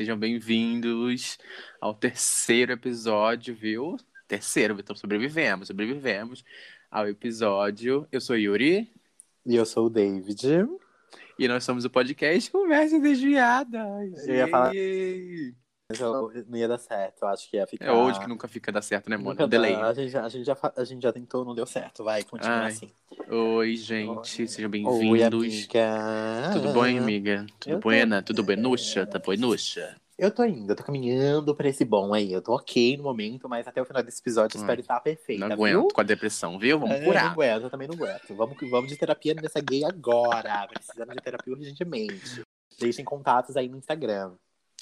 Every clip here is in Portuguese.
Sejam bem-vindos ao terceiro episódio, viu? Terceiro, então sobrevivemos, sobrevivemos ao episódio. Eu sou Yuri. E eu sou o David. E nós somos o podcast Conversa Desviada. Eu ia falar. Mas eu, não ia dar certo, eu acho que ia ficar. É hoje que nunca fica dar certo, né, mano? Nunca Delay. dá. A gente, já- a, gente já, a gente já tentou, não deu certo. Vai, continua Ai. assim. Oi, gente, sejam Oi, bem-vindos. amiga. Tudo bom, amiga? Tudo Eu tô- buena? Tudo benuxa? Tá buenuxa? Eu tô indo, eu tô caminhando pra esse bom aí. Eu tô ok no momento, mas até o final desse episódio eu Ai, espero estar perfeita. Não viu? aguento com a depressão, viu? Vamos É, curar. Não aguento, eu também não aguento. Vamos, vamos de terapia nessa gay agora. Precisando de terapia urgentemente. Deixem contatos aí no Instagram.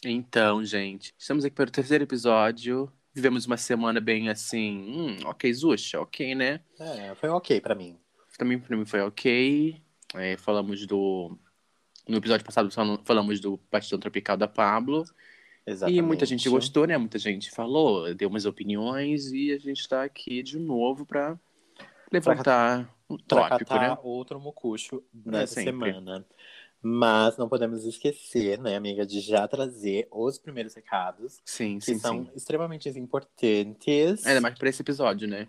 Então, gente, estamos aqui para o terceiro episódio. Vivemos uma semana bem assim, hum, ok, Zuxa, ok, né? É, foi ok pra mim. Também para mim foi ok. É, falamos do. No episódio passado fal- falamos do Bastidão Tropical da Pablo. Exatamente. E muita gente gostou, né? Muita gente falou, deu umas opiniões e a gente tá aqui de novo para levantar um Pra tópico, catar né? outro mocucho nessa semana. Mas não podemos esquecer, né, amiga, de já trazer os primeiros recados, Sim, que sim, são sim. extremamente importantes. Ainda mais para esse episódio, né?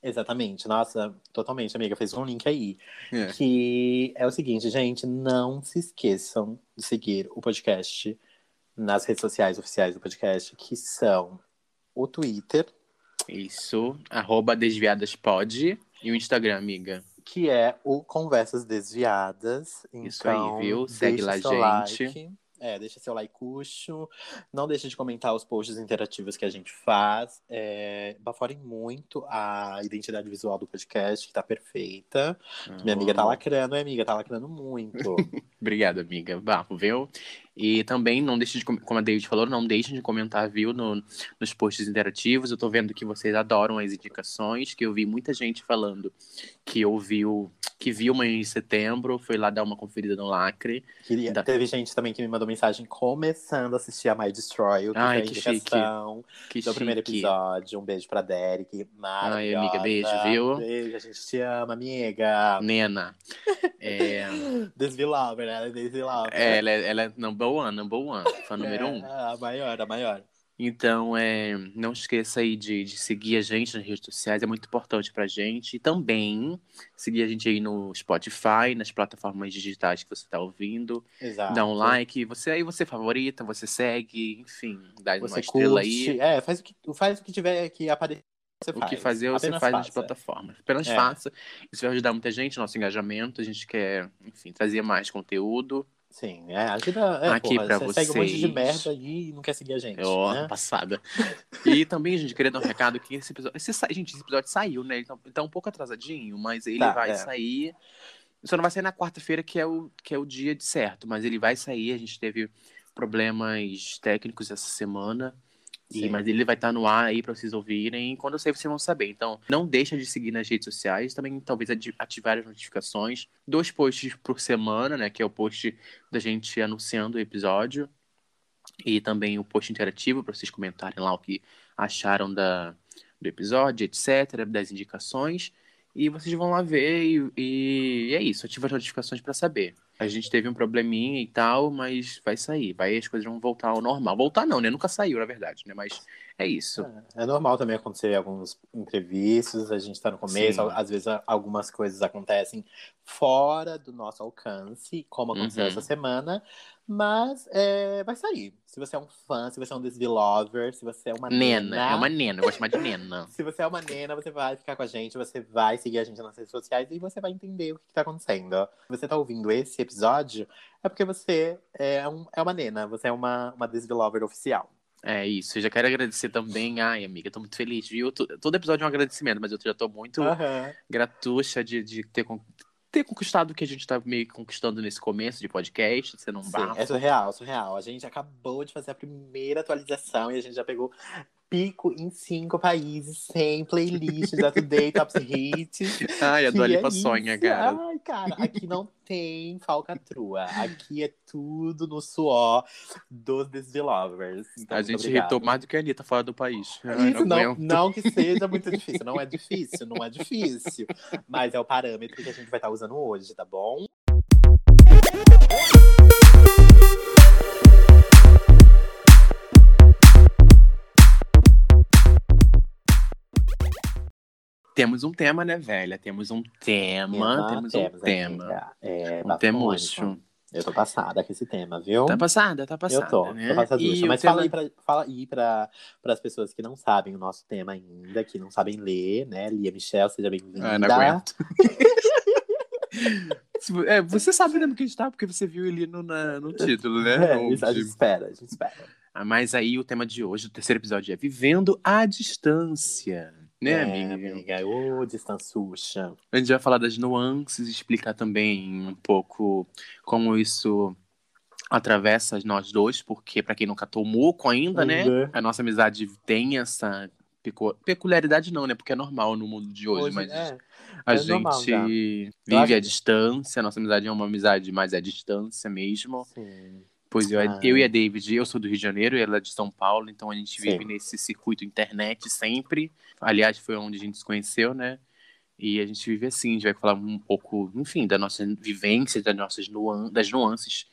Exatamente. Nossa, totalmente, amiga. Fez um link aí. É. Que é o seguinte, gente, não se esqueçam de seguir o podcast nas redes sociais oficiais do podcast, que são o Twitter, Isso. Arroba Desviadaspod e o Instagram, amiga. Que é o Conversas Desviadas. Isso aí, Então, viu? Segue deixa lá, seu gente. like. É, deixa seu likecucho. Não deixe de comentar os posts interativos que a gente faz. É, baforem muito a identidade visual do podcast, que tá perfeita. Minha amiga tá Ah. lacrando, minha amiga tá lacrando muito. Obrigada, amiga. Bafo, viu? E também não deixe de, com- como a David falou, não deixem de comentar, viu, no, nos posts interativos. Eu tô vendo que vocês adoram as indicações, que eu vi muita gente falando que ouviu, que viu Manhã em Setembro, foi lá dar uma conferida no Lacre. Queria- Da- Teve gente também que me mandou mensagem começando a assistir a My Destroy, o que Ai, que indicação Que do primeiro chique. episódio. Um beijo pra Derek. Ai, amiga, beijo, viu? Beijo, a gente te ama, amiga. Nena. É, Desvilover, né? Ela é Desvilover. é, ela, é, ela é number one, number one, fã número É, um. A maior, a maior. Então, é, não esqueça aí de, de seguir a gente nas redes sociais, é muito importante pra gente. E também seguir a gente aí no Spotify, nas plataformas digitais que você tá ouvindo. Exato. Dá um like, você aí você favorita, você segue, enfim, dá uma Você estrela curte. aí. É, faz o que, faz o que tiver que aparecer. Você O faz. que fazer, você Apenas faz nas faça. plataformas. Apenas É. faça. Isso vai ajudar muita gente, nosso engajamento. A gente quer, enfim, trazer mais conteúdo. Sim, é, ajuda. É, Aqui porra, pra você segue um monte de vocês. merda aí e não quer seguir a gente. Ó, né? passada. E também gente queria dar um recado que esse episódio. Esse, gente, esse episódio saiu, né? Ele tá, tá um pouco atrasadinho, mas ele Tá, vai é. sair. Só não vai sair na quarta-feira, que, é o, que é o dia de certo, mas ele vai sair. A gente teve problemas técnicos essa semana. E, Sim. mas ele vai estar no ar aí pra vocês ouvirem. E quando eu sair, vocês vão saber. Então, não deixa de seguir nas redes sociais. Também, talvez, ativar as notificações. Dois posts por semana, né? Que é o post da gente anunciando o episódio. E também o post interativo para vocês comentarem lá o que acharam da, do episódio, etc., das indicações. E vocês vão lá ver e, e é isso, ativa as notificações para saber. A gente teve um probleminha e tal, mas vai sair, vai as coisas vão voltar ao normal. Voltar não, né? Nunca saiu, na verdade, né? Mas é isso. É normal também acontecer alguns imprevistos, a gente tá no começo, Sim. às vezes algumas coisas acontecem fora do nosso alcance, como aconteceu Uhum. essa semana, mas é, vai sair. Se você é um fã, se você é um desvilover, se você é uma Nena, nena, é uma nena, eu gosto mais de nena. se você é uma nena, você vai ficar com a gente, você vai seguir a gente nas redes sociais e você vai entender o que tá acontecendo. Se você tá ouvindo esse episódio, é porque você é, um- é uma nena, você é uma, uma desvilover oficial. É isso, eu já quero agradecer também. Ai, amiga, tô muito feliz, viu? Todo episódio é um agradecimento, mas eu já tô muito gratucha de, de ter, ter conquistado o que a gente tá meio conquistando nesse começo de podcast, sendo um Sim, bafo. é surreal, surreal. A gente acabou de fazer a primeira atualização e a gente já pegou pico em cinco países, sem playlist da Today Top Hits. Ai, a Dua é Lipa isso? sonha, cara. Ai, cara, aqui não tem falcatrua. Aqui é tudo no suor dos Desvilovers. Então, a gente obrigado. irritou mais do que a Anitta fora do país. Ai, Isso, não, não que seja muito difícil. Não é difícil, não é difícil. Mas é o parâmetro que a gente vai estar usando hoje, tá bom? Temos um tema, né, velha? Temos um tema, temos um tema. É, um temucho. Eu tô passada com esse tema, viu? Tá passada, tá passada. Eu tô, né? tô passaducha. E Mas tema- fala aí, pra, fala aí pra, pras pessoas que não sabem o nosso tema ainda, que não sabem ler, né? Lia Michel, seja bem-vinda. Ah, não aguento. É, você sabe né, do que a gente tá, porque você viu ele no, na- no título, né? É, isso, a gente espera, a gente espera. Ah, Mas aí o tema de hoje, o terceiro episódio, é Vivendo à Distância. Né, é, amiga? amiga? Ô, distançuxa. A gente vai falar das nuances, explicar também um pouco como isso atravessa nós dois, porque pra quem nunca tomou ainda, né? Ainda. A nossa amizade tem essa pecu- peculiaridade não, né? Porque é normal no mundo de hoje, mas é, a é gente normal vive à que- distância, a nossa amizade é uma amizade mais à distância mesmo. sim. Pois eu, Ah. eu e a David, eu sou do Rio de Janeiro e ela é de São Paulo, então a gente Sim. vive nesse circuito internet sempre. Aliás, foi onde a gente se conheceu, né? E a gente vive assim, a gente vai falar um pouco, enfim, da nossa vivência, das nossas nuan das nuances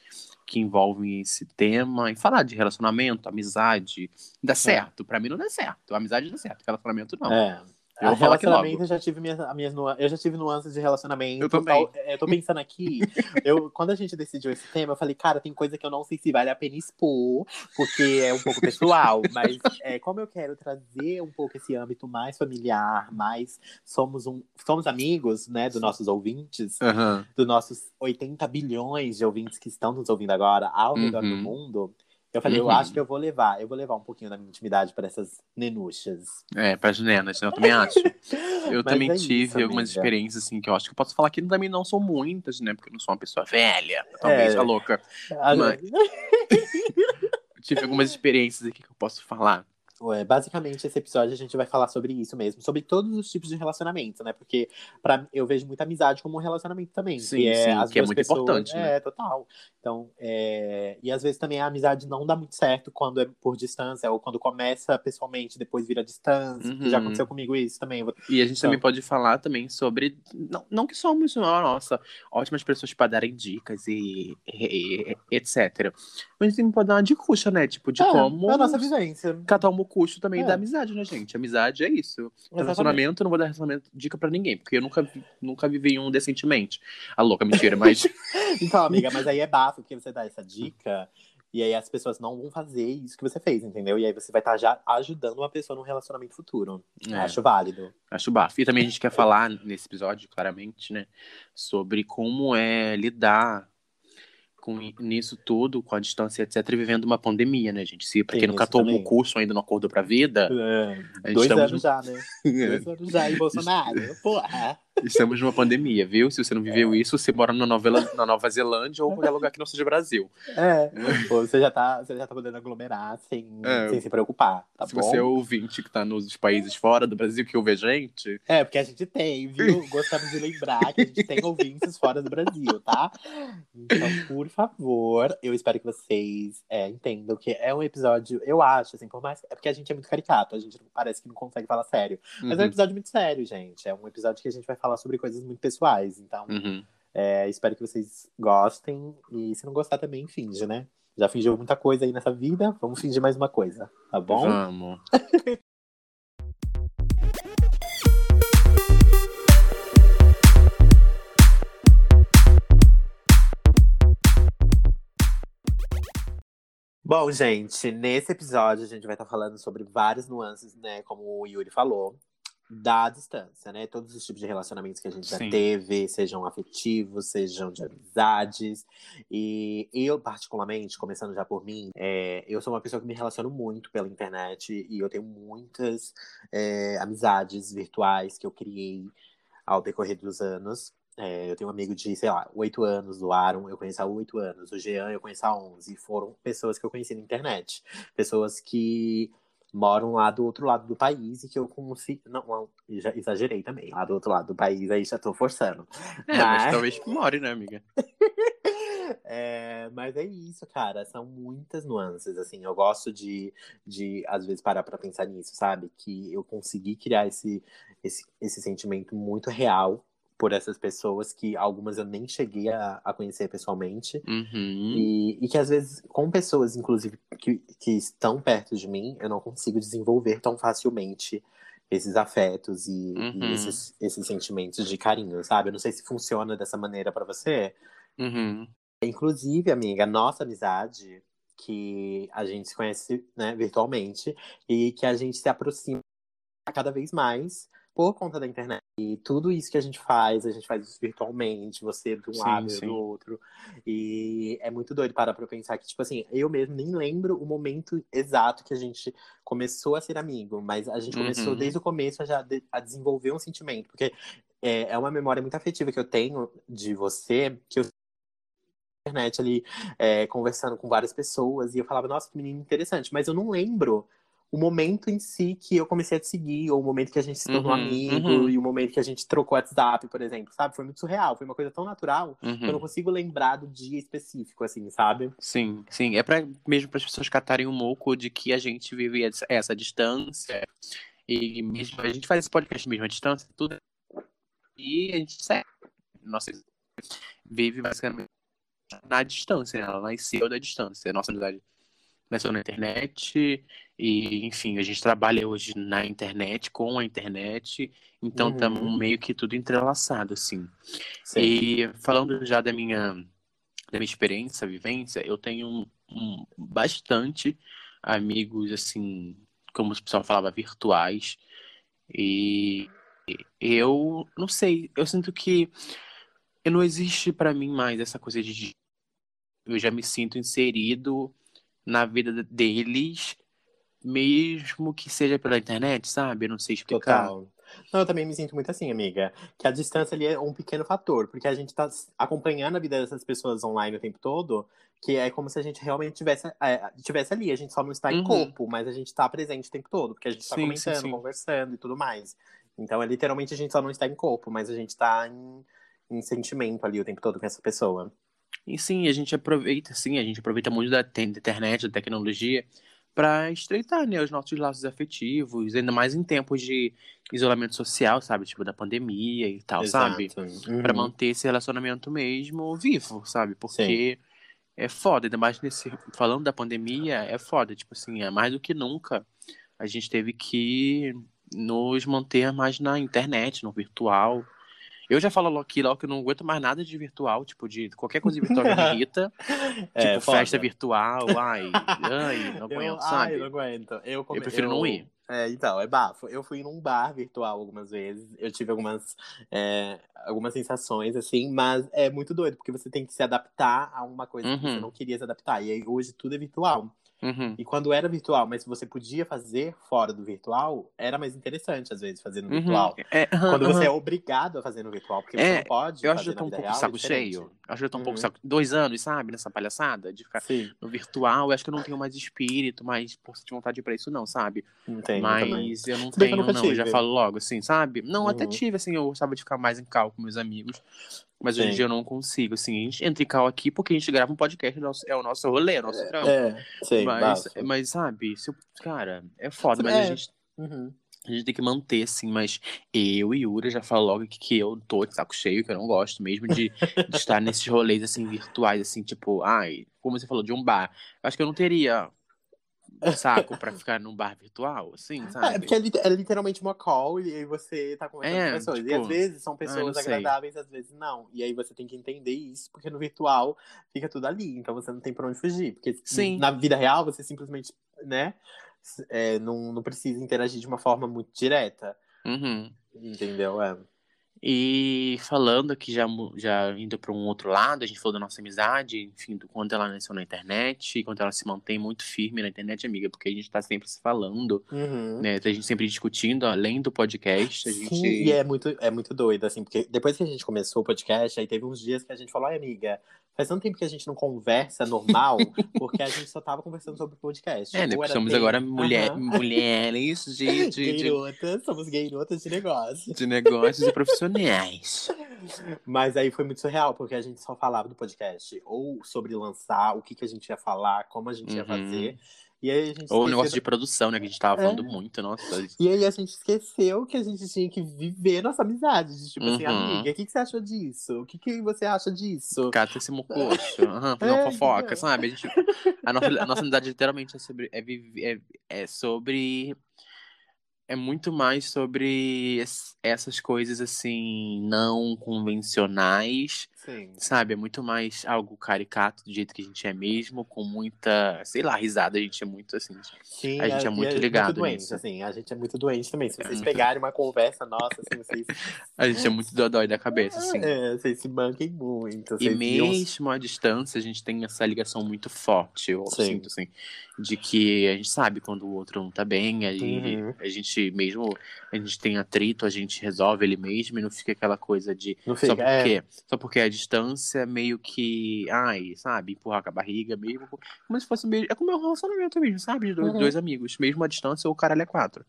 que envolvem esse tema, e falar de relacionamento, amizade. Dá certo. Pra mim não dá certo. Amizade dá certo, relacionamento não. É. Eu vou relacionamento eu já tive minhas, as minhas nuan- eu já tive nuances de relacionamento. Eu também. Tal- é, Eu tô pensando aqui, eu, quando a gente decidiu esse tema, eu falei, cara, tem coisa que eu não sei se vale a pena expor, porque é um pouco pessoal, mas é, como eu quero trazer um pouco esse âmbito mais familiar, mais somos um, somos amigos, né, dos nossos ouvintes, Aham. dos nossos 80 bilhões de ouvintes que estão nos ouvindo agora ao redor do Uhum. mundo. Eu falei, eu Uhum. acho que eu vou levar, eu vou levar um pouquinho da minha intimidade para essas nenuchas. É, pras nenas, né? eu também acho. Eu também é tive isso, algumas amiga. experiências, assim, que eu acho que eu posso falar que também não são muitas, né? Porque eu não sou uma pessoa velha, talvez, É. a louca. Ah, Mas- Eu tive algumas experiências aqui que eu posso falar. Ué, basicamente, esse episódio a gente vai falar sobre isso mesmo, sobre todos os tipos de relacionamento, né? Porque pra, eu vejo muita amizade como um relacionamento também. Sim, que é, sim, que é duas muito pessoas- importante, né? É, total. Então, é, e às vezes também a amizade não dá muito certo quando é por distância, ou quando começa pessoalmente, depois vira distância. que Já Uhum. aconteceu comigo isso também. E a gente também Então. pode falar também sobre. Não, não que somos, nossa, ótimas pessoas para darem dicas e, e- e- etc. Mas a gente também pode dar uma dicucha, né? Tipo, de É, como. é a nossa vivência. Catar o custo também É. da amizade, né, gente? Amizade é isso. Relacionamento, eu não vou dar relacionamento dica pra ninguém, porque eu nunca, nunca vivi um decentemente. A louca, mentira, mas. Então, amiga, mas aí é bafo, porque você dá essa dica. E aí as pessoas não vão fazer isso que você fez, entendeu? E aí você vai estar já ajudando uma pessoa num relacionamento futuro. É. Acho válido. Acho bafo. E também a gente quer falar nesse episódio, claramente, né? Sobre como é lidar com nisso tudo, com a distância, etc., e vivendo uma pandemia, né, gente? Se pra Tem quem nunca tomou o curso ainda não acordou pra vida, É, dois estamos anos já, né? Dois anos já em Bolsonaro. Porra. Estamos numa pandemia, viu? Se você não viveu isso, você mora na Nova, na Nova Zelândia ou qualquer lugar que não seja Brasil. É. Você já tá, você já tá podendo aglomerar sem, É. sem se preocupar, tá Se bom? você é ouvinte que tá nos países fora do Brasil que ouve a gente, É, porque a gente tem, viu? Gostamos de lembrar que a gente tem ouvintes fora do Brasil, tá? Então, por favor, eu espero que vocês é, entendam que é um episódio, eu acho, assim, por mais. É porque a gente é muito caricato, a gente parece que não consegue falar sério. Mas é um Uhum, episódio muito sério, gente. É um episódio que a gente vai falar sobre coisas muito pessoais. Então, uhum. é, espero que vocês gostem. E se não gostar também, finge, né? Já fingiu muita coisa aí nessa vida, vamos fingir mais uma coisa, tá bom? Vamos. Bom, gente, nesse episódio a gente vai estar falando sobre várias nuances, né? Como o Yuri falou, da distância, né? Todos os tipos de relacionamentos que a gente já Sim. teve, sejam afetivos, sejam de amizades. E eu, particularmente, começando já por mim, é, eu sou uma pessoa que me relaciono muito pela internet e eu tenho muitas é, amizades virtuais que eu criei ao decorrer dos anos. É, eu tenho um amigo de, sei lá, oito anos, o Aaron, eu conheço há oito anos, o Jean eu conheço há onze. Foram pessoas que eu conheci na internet. Pessoas que moram lá do outro lado do país e que eu consigo. Não, não, já exagerei também. Lá do outro lado do país, aí já tô forçando. É, mas talvez more, né, amiga? É, mas é isso, cara. São muitas nuances, assim. Eu gosto de, de às vezes, parar pra pensar nisso, sabe? Que eu consegui criar esse, esse, esse sentimento muito real por essas pessoas que algumas eu nem cheguei a, a conhecer pessoalmente. Uhum. E, e que às vezes, com pessoas, inclusive, que, que estão perto de mim, eu não consigo desenvolver tão facilmente esses afetos e, Uhum. e esses, esses sentimentos de carinho, sabe? Eu não sei se funciona dessa maneira pra você. Uhum. Inclusive, amiga, nossa amizade, que a gente se conhece né, virtualmente e que a gente se aproxima cada vez mais por conta da internet. E tudo isso que a gente faz, a gente faz isso virtualmente, você de um Sim, lado, sim. do outro. E é muito doido parar pra pensar que, tipo assim, eu mesmo nem lembro o momento exato que a gente começou a ser amigo, mas a gente começou Uhum. desde o começo a já de- a desenvolver um sentimento, porque é, é uma memória muito afetiva que eu tenho de você, que eu internet ali é, conversando com várias pessoas e eu falava, nossa, que menino interessante, mas eu não lembro o momento em si que eu comecei a te seguir, ou o momento que a gente se tornou Uhum, amigo, uhum. e o momento que a gente trocou WhatsApp, por exemplo, sabe? Foi muito surreal, foi uma coisa tão natural que eu não Uhum. consigo lembrar do dia específico, assim, sabe? Sim, sim. É pra, mesmo para as pessoas catarem um moco de que a gente vive essa, essa distância. E mesmo a gente faz esse podcast mesmo à distância, tudo. E a gente segue. Nossa, vive basicamente na distância, né? Ela nasceu da distância. Nossa amizade nasceu na internet. E, enfim, a gente trabalha hoje na internet, com a internet. Então, Uhum. estamos meio que tudo entrelaçado, assim. Sim. E falando já da minha, da minha experiência, vivência, eu tenho um, um- bastante amigos, assim, como o pessoal falava, virtuais. E eu não sei, eu sinto que não existe pra mim mais essa coisa de. Eu já me sinto inserido na vida deles, mesmo que seja pela internet, sabe? Eu não sei explicar. Total. Não, eu também me sinto muito assim, amiga. Que a distância ali é um pequeno fator, porque a gente tá acompanhando a vida dessas pessoas online o tempo todo, que é como se a gente realmente tivesse, é, tivesse ali. A gente só não está em Uhum. corpo, mas a gente tá presente o tempo todo, porque a gente tá Sim, sim, comentando, sim. conversando e tudo mais. Então, é literalmente a gente só não está em corpo, mas a gente tá em, em sentimento ali o tempo todo com essa pessoa. E sim, a gente aproveita, sim, a gente aproveita muito da, da internet, da tecnologia, para estreitar, né, os nossos laços afetivos, ainda mais em tempos de isolamento social, sabe? Tipo, da pandemia e tal, sabe? Uhum. Pra manter esse relacionamento mesmo vivo, sabe? Porque é foda, ainda mais nesse. Falando da pandemia, é foda. Tipo assim, é mais do que nunca. A gente teve que nos manter mais na internet, no virtual. Eu já falo aqui logo que eu não aguento mais nada de virtual, tipo, de qualquer coisa virtual me irrita. É, tipo, foda. festa virtual, ai, ai, não Eu, aguento, ai, sabe? eu não aguento. Eu, come- Eu prefiro eu- não ir. É, então, é bafo. Eu fui num bar virtual algumas vezes. Eu tive algumas, é, algumas sensações, assim, mas é muito doido, porque você tem que se adaptar a uma coisa que você Uhum. não queria se adaptar. E aí hoje tudo é virtual. Uhum. E quando era virtual, mas você podia fazer fora do virtual, era mais interessante, às vezes, fazer no Uhum. virtual. É, aham, Quando você é obrigado a fazer no virtual, porque você É, não pode Eu acho que eu tô um pouco real, saco diferente. cheio. Acho que eu tô um pouco Uhum. saco. Dois anos, sabe? Nessa palhaçada de ficar Sim, no virtual. Eu acho que eu não tenho mais espírito, mais força de vontade pra isso, não, sabe? entendo. Mas eu não eu tenho, nunca não. Eu já tive. falo logo, assim, sabe? Não, até Uhum. tive, assim, eu gostava de ficar mais em cal com meus amigos. Mas hoje em Sim. dia eu não consigo, assim. A gente entra em cal aqui porque a gente grava um podcast, é o nosso- é o nosso rolê, é o nosso trampo. É, sei, mas, mas, sabe, se eu- cara, é foda, mas É. a gente Uhum. a gente tem que manter, assim, mas eu e Yura já falo logo que, que eu tô de saco cheio, que eu não gosto mesmo de, de estar nesses rolês, assim, virtuais, assim, tipo, ai, como você falou, de um bar. Acho que eu não teria saco pra ficar num bar virtual, assim, É, sabe? porque é, é literalmente uma call e aí você tá conversando É, com pessoas. e tipo, às vezes são não pessoas agradáveis, às vezes não. E aí você tem que entender isso, porque no virtual fica tudo ali. Então você não tem pra onde fugir. Porque Sim. na vida real você simplesmente, né, é, não, não precisa interagir de uma forma muito direta. Uhum. Entendeu? É. E falando aqui, já, já indo para um outro lado, a gente falou da nossa amizade, enfim, do quanto ela nasceu na internet, e quanto ela se mantém muito firme na internet, amiga, porque a gente tá sempre se falando, Uhum. né? A gente sempre discutindo, além do podcast, a gente. Sim, e é muito, é muito doido, assim, porque depois que a gente começou o podcast, aí teve uns dias que a gente falou, ai, amiga, faz tanto tempo que a gente não conversa normal, porque a gente só tava conversando sobre podcast. É, né? Porque somos agora mulher, Aham. mulheres de, de, de, somos gayrotas de negócio. de negócios e profissionais. Mas aí foi muito surreal, porque a gente só falava do podcast, ou sobre lançar, o que, que a gente ia falar, como a gente ia Uhum. fazer. E aí a gente Ou o negócio da- de produção, né? Que a gente tava É. falando muito, nossa. E aí a gente esqueceu que a gente tinha que viver nossa amizade. De, tipo assim, Uhum. amiga, o que, que você achou disso? O que, que você acha disso? Cata esse mocoxo. Aham, fazer uma É, fofoca, entendeu? sabe? A, gente, a, nossa, a nossa amizade literalmente é sobre. É, viver- é, é sobre é muito mais sobre essas coisas assim não convencionais, Sim. sabe? É muito mais algo caricato do jeito que a gente é mesmo, com muita, sei lá, risada. A gente é muito assim. Sim, a gente é muito ligado muito doente, nisso. assim. A gente é muito doente também. Se vocês É. pegarem uma conversa nossa, assim, vocês, A gente é muito dodói da cabeça, assim. é, vocês se manquem muito. E mesmo à distância, a gente tem essa ligação muito forte, eu Sim. sinto, assim, de que a gente sabe quando o outro não tá bem, aí Uhum. a gente mesmo, a gente tem atrito, a gente resolve ele mesmo e não fica aquela coisa de Não só fica, é, porque, só porque a distância meio que, ai, sabe, empurrar com a barriga mesmo, como se fosse mesmo, é como é um relacionamento mesmo, sabe, de dois, Uhum. dois amigos, mesmo à distância, o caralho é quatro.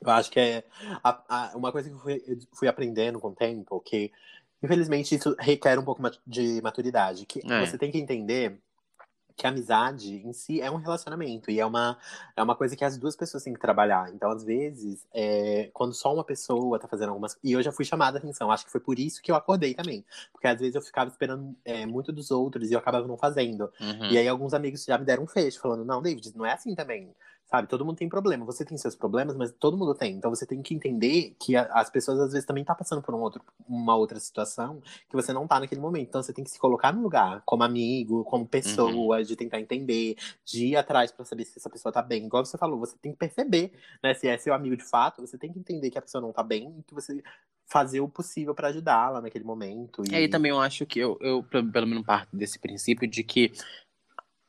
Eu acho que é a- a- uma coisa que eu fui, eu fui aprendendo com o tempo, que infelizmente isso requer um pouco de maturidade, que É. você tem que entender que a amizade em si é um relacionamento e é uma, é uma coisa que as duas pessoas têm que trabalhar. Então, às vezes, é, quando só uma pessoa tá fazendo algumas E eu já fui chamada a atenção, acho que foi por isso que eu acordei também. Porque às vezes eu ficava esperando é, muito dos outros e eu acabava não fazendo. Uhum. E aí alguns amigos já me deram um fecho, falando, não, David, não é assim também. Sabe, todo mundo tem problema. Você tem seus problemas, mas todo mundo tem. Então você tem que entender que a- as pessoas às vezes também estão passando por um outro, uma outra situação que você não tá naquele momento. Então você tem que se colocar no lugar, como amigo, como pessoa, de tentar entender, de ir atrás pra saber se essa pessoa tá bem. Igual você falou, você tem que perceber, né? Se é seu amigo de fato, você tem que entender que a pessoa não tá bem e que você fazer o possível pra ajudá-la naquele momento. E aí também eu acho que eu, eu pelo pelo menos parto desse princípio de que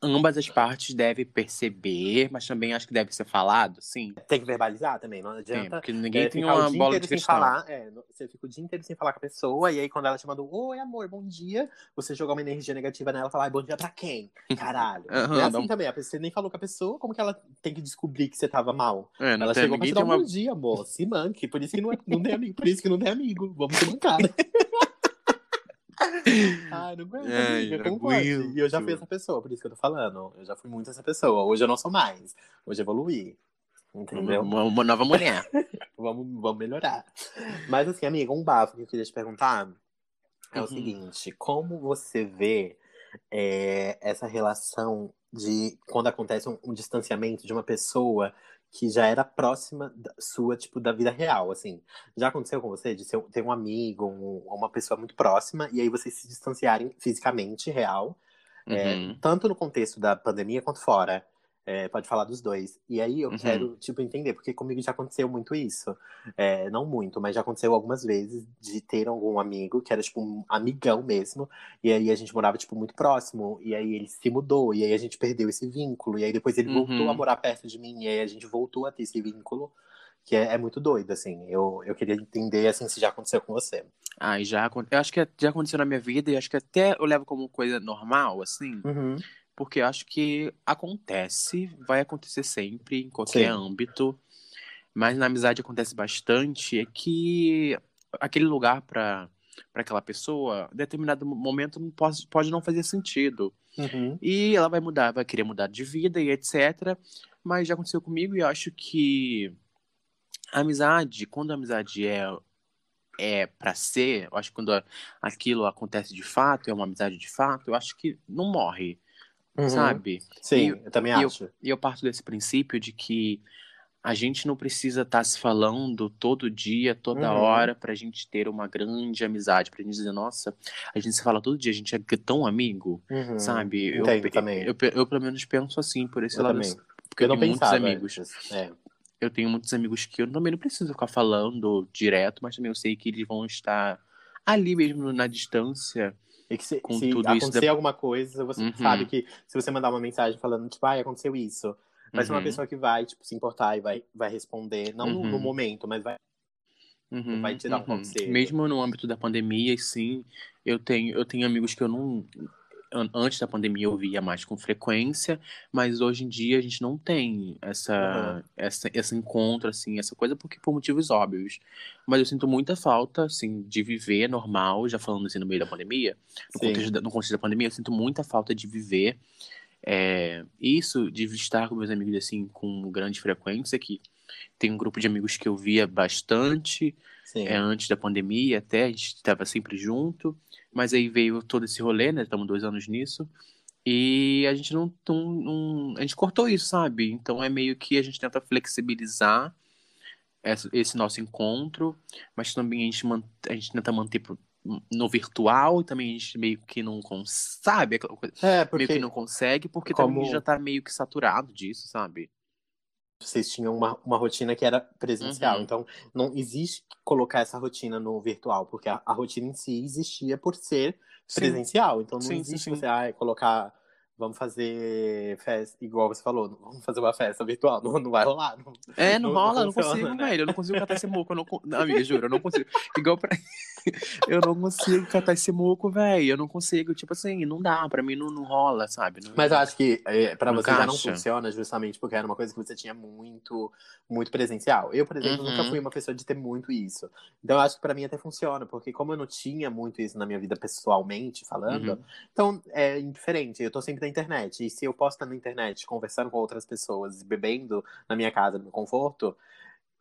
ambas as partes devem perceber, mas também acho que deve ser falado, sim. tem que verbalizar também, não Sim, adianta. porque ninguém É, tem uma bola de cristal. falar, é, você fica o dia inteiro sem falar com a pessoa, e aí quando ela te mandou, oi amor, bom dia, você jogar uma energia negativa nela e falar, "Ai, bom dia pra quem? Caralho. Aham, é assim um- também, a pessoa, você nem falou com a pessoa, como que ela tem que descobrir que você tava mal? É, não ela tem, chegou pra te dar um uma. bom dia, amor, se manque, por isso que não, é, não tem amigo, por isso que não tem amigo, vamos se mancar, né? Ai, não aguento, Ai, amiga, não como pode? E eu já fui essa pessoa, por isso que eu tô falando. Eu já fui muito essa pessoa. Hoje eu não sou mais. Hoje eu evoluí. Entendeu? Uma, uma nova mulher. Vamos, vamos melhorar. Mas assim, amiga, um bafo que eu queria te perguntar é o Uhum. seguinte: como você vê é, essa relação de quando acontece um, um distanciamento de uma pessoa que já era próxima da sua, tipo, da vida real, assim? Já aconteceu com você de ser, ter um amigo, um- uma pessoa muito próxima, e aí vocês se distanciarem fisicamente, real, é, Uhum. tanto no contexto da pandemia quanto fora. É, pode falar dos dois. E aí eu Uhum. quero, tipo, entender, porque comigo já aconteceu muito isso. É, não muito, mas já aconteceu algumas vezes de ter algum amigo que era, tipo, um amigão mesmo. E aí a gente morava, tipo, muito próximo. E aí ele se mudou. E aí a gente perdeu esse vínculo. E aí depois ele voltou Uhum. a morar perto de mim. E aí a gente voltou a ter esse vínculo. Que é, é muito doido, assim. Eu, eu queria entender, assim, se já aconteceu com você. Ai, já, acon- eu acho que já aconteceu na minha vida e acho que até eu levo como coisa normal, assim, Uhum. Porque acho que acontece, vai acontecer sempre, em qualquer Sim. âmbito, mas na amizade acontece bastante, é que aquele lugar para para aquela pessoa, em determinado momento não pode, pode não fazer sentido. Uhum. E ela vai mudar, vai querer mudar de vida e etc. Mas já aconteceu comigo e eu acho que a amizade, quando a amizade é é para ser, eu acho que quando aquilo acontece de fato, é uma amizade de fato, eu acho que não morre, Uhum. sabe? Sim, E- eu também e eu- acho. E eu parto desse princípio de que a gente não precisa estar se falando todo dia, toda Uhum. hora, pra gente ter uma grande amizade, pra gente dizer, nossa, a gente se fala todo dia, a gente é tão amigo, Uhum. sabe? Eu, Entendo eu, também. eu, eu, pelo menos penso assim, por esse Eu lado, também. porque eu, eu não tenho muitos pensava amigos. antes. É. Eu tenho muitos amigos que eu também não preciso ficar falando direto, mas também eu sei que eles vão estar ali mesmo na distância. E que se, se acontecer alguma coisa, você Uhum. sabe que se você mandar uma mensagem falando, tipo, ai, aconteceu isso, vai ser uma Uhum. pessoa que vai, tipo, se importar e vai, vai responder, não no, Uhum. no momento, mas vai. Uhum, vai te dar um uhum. conselho. Mesmo no âmbito da pandemia, sim, eu tenho, eu tenho amigos que eu não. An- Antes da pandemia eu via mais com frequência, mas hoje em dia a gente não tem essa, Uhum. essa, esse encontro, assim, essa coisa, porque por motivos óbvios. Mas eu sinto muita falta, assim, de viver normal, já falando assim no meio da pandemia, no contexto, da, no contexto da pandemia, eu sinto muita falta de viver é, isso, de estar com meus amigos, assim, com grande frequência, que tem um grupo de amigos que eu via bastante, é, antes da pandemia até, a gente estava sempre junto, mas aí veio todo esse rolê, né? Estamos dois anos nisso. E a gente não, não- não- A gente cortou isso, sabe? Então é meio que a gente tenta flexibilizar esse nosso encontro, mas também a gente, a gente tenta manter no virtual, também a gente meio que não consegue, é, porque... meio que não consegue, porque Como... também já tá meio que saturado disso, sabe? Vocês tinham uma, uma rotina que era presencial, uhum. então não existe colocar essa rotina no virtual, porque a, a rotina em si existia por ser presencial, sim. então não sim, existe sim, você ah, colocar vamos fazer festa, igual você falou, vamos fazer uma festa virtual, não, não vai rolar. Não, é, não, não rola, não, funciona, não consigo, né? velho, eu não consigo catar esse moco, eu não, amiga, juro, eu não consigo, igual pra, eu não consigo catar esse moco, velho, eu não consigo, tipo assim, não dá, pra mim não, não rola, sabe? Não, Mas eu acho que é, pra você encaixa. já não funciona justamente porque era uma coisa que você tinha muito, muito presencial. Eu, por exemplo, uhum. nunca fui uma pessoa de ter muito isso, então eu acho que pra mim até funciona, porque como eu não tinha muito isso na minha vida pessoalmente, falando, uhum. então é indiferente, eu tô sempre internet. E se eu posso estar na internet conversando com outras pessoas, bebendo na minha casa, no meu conforto,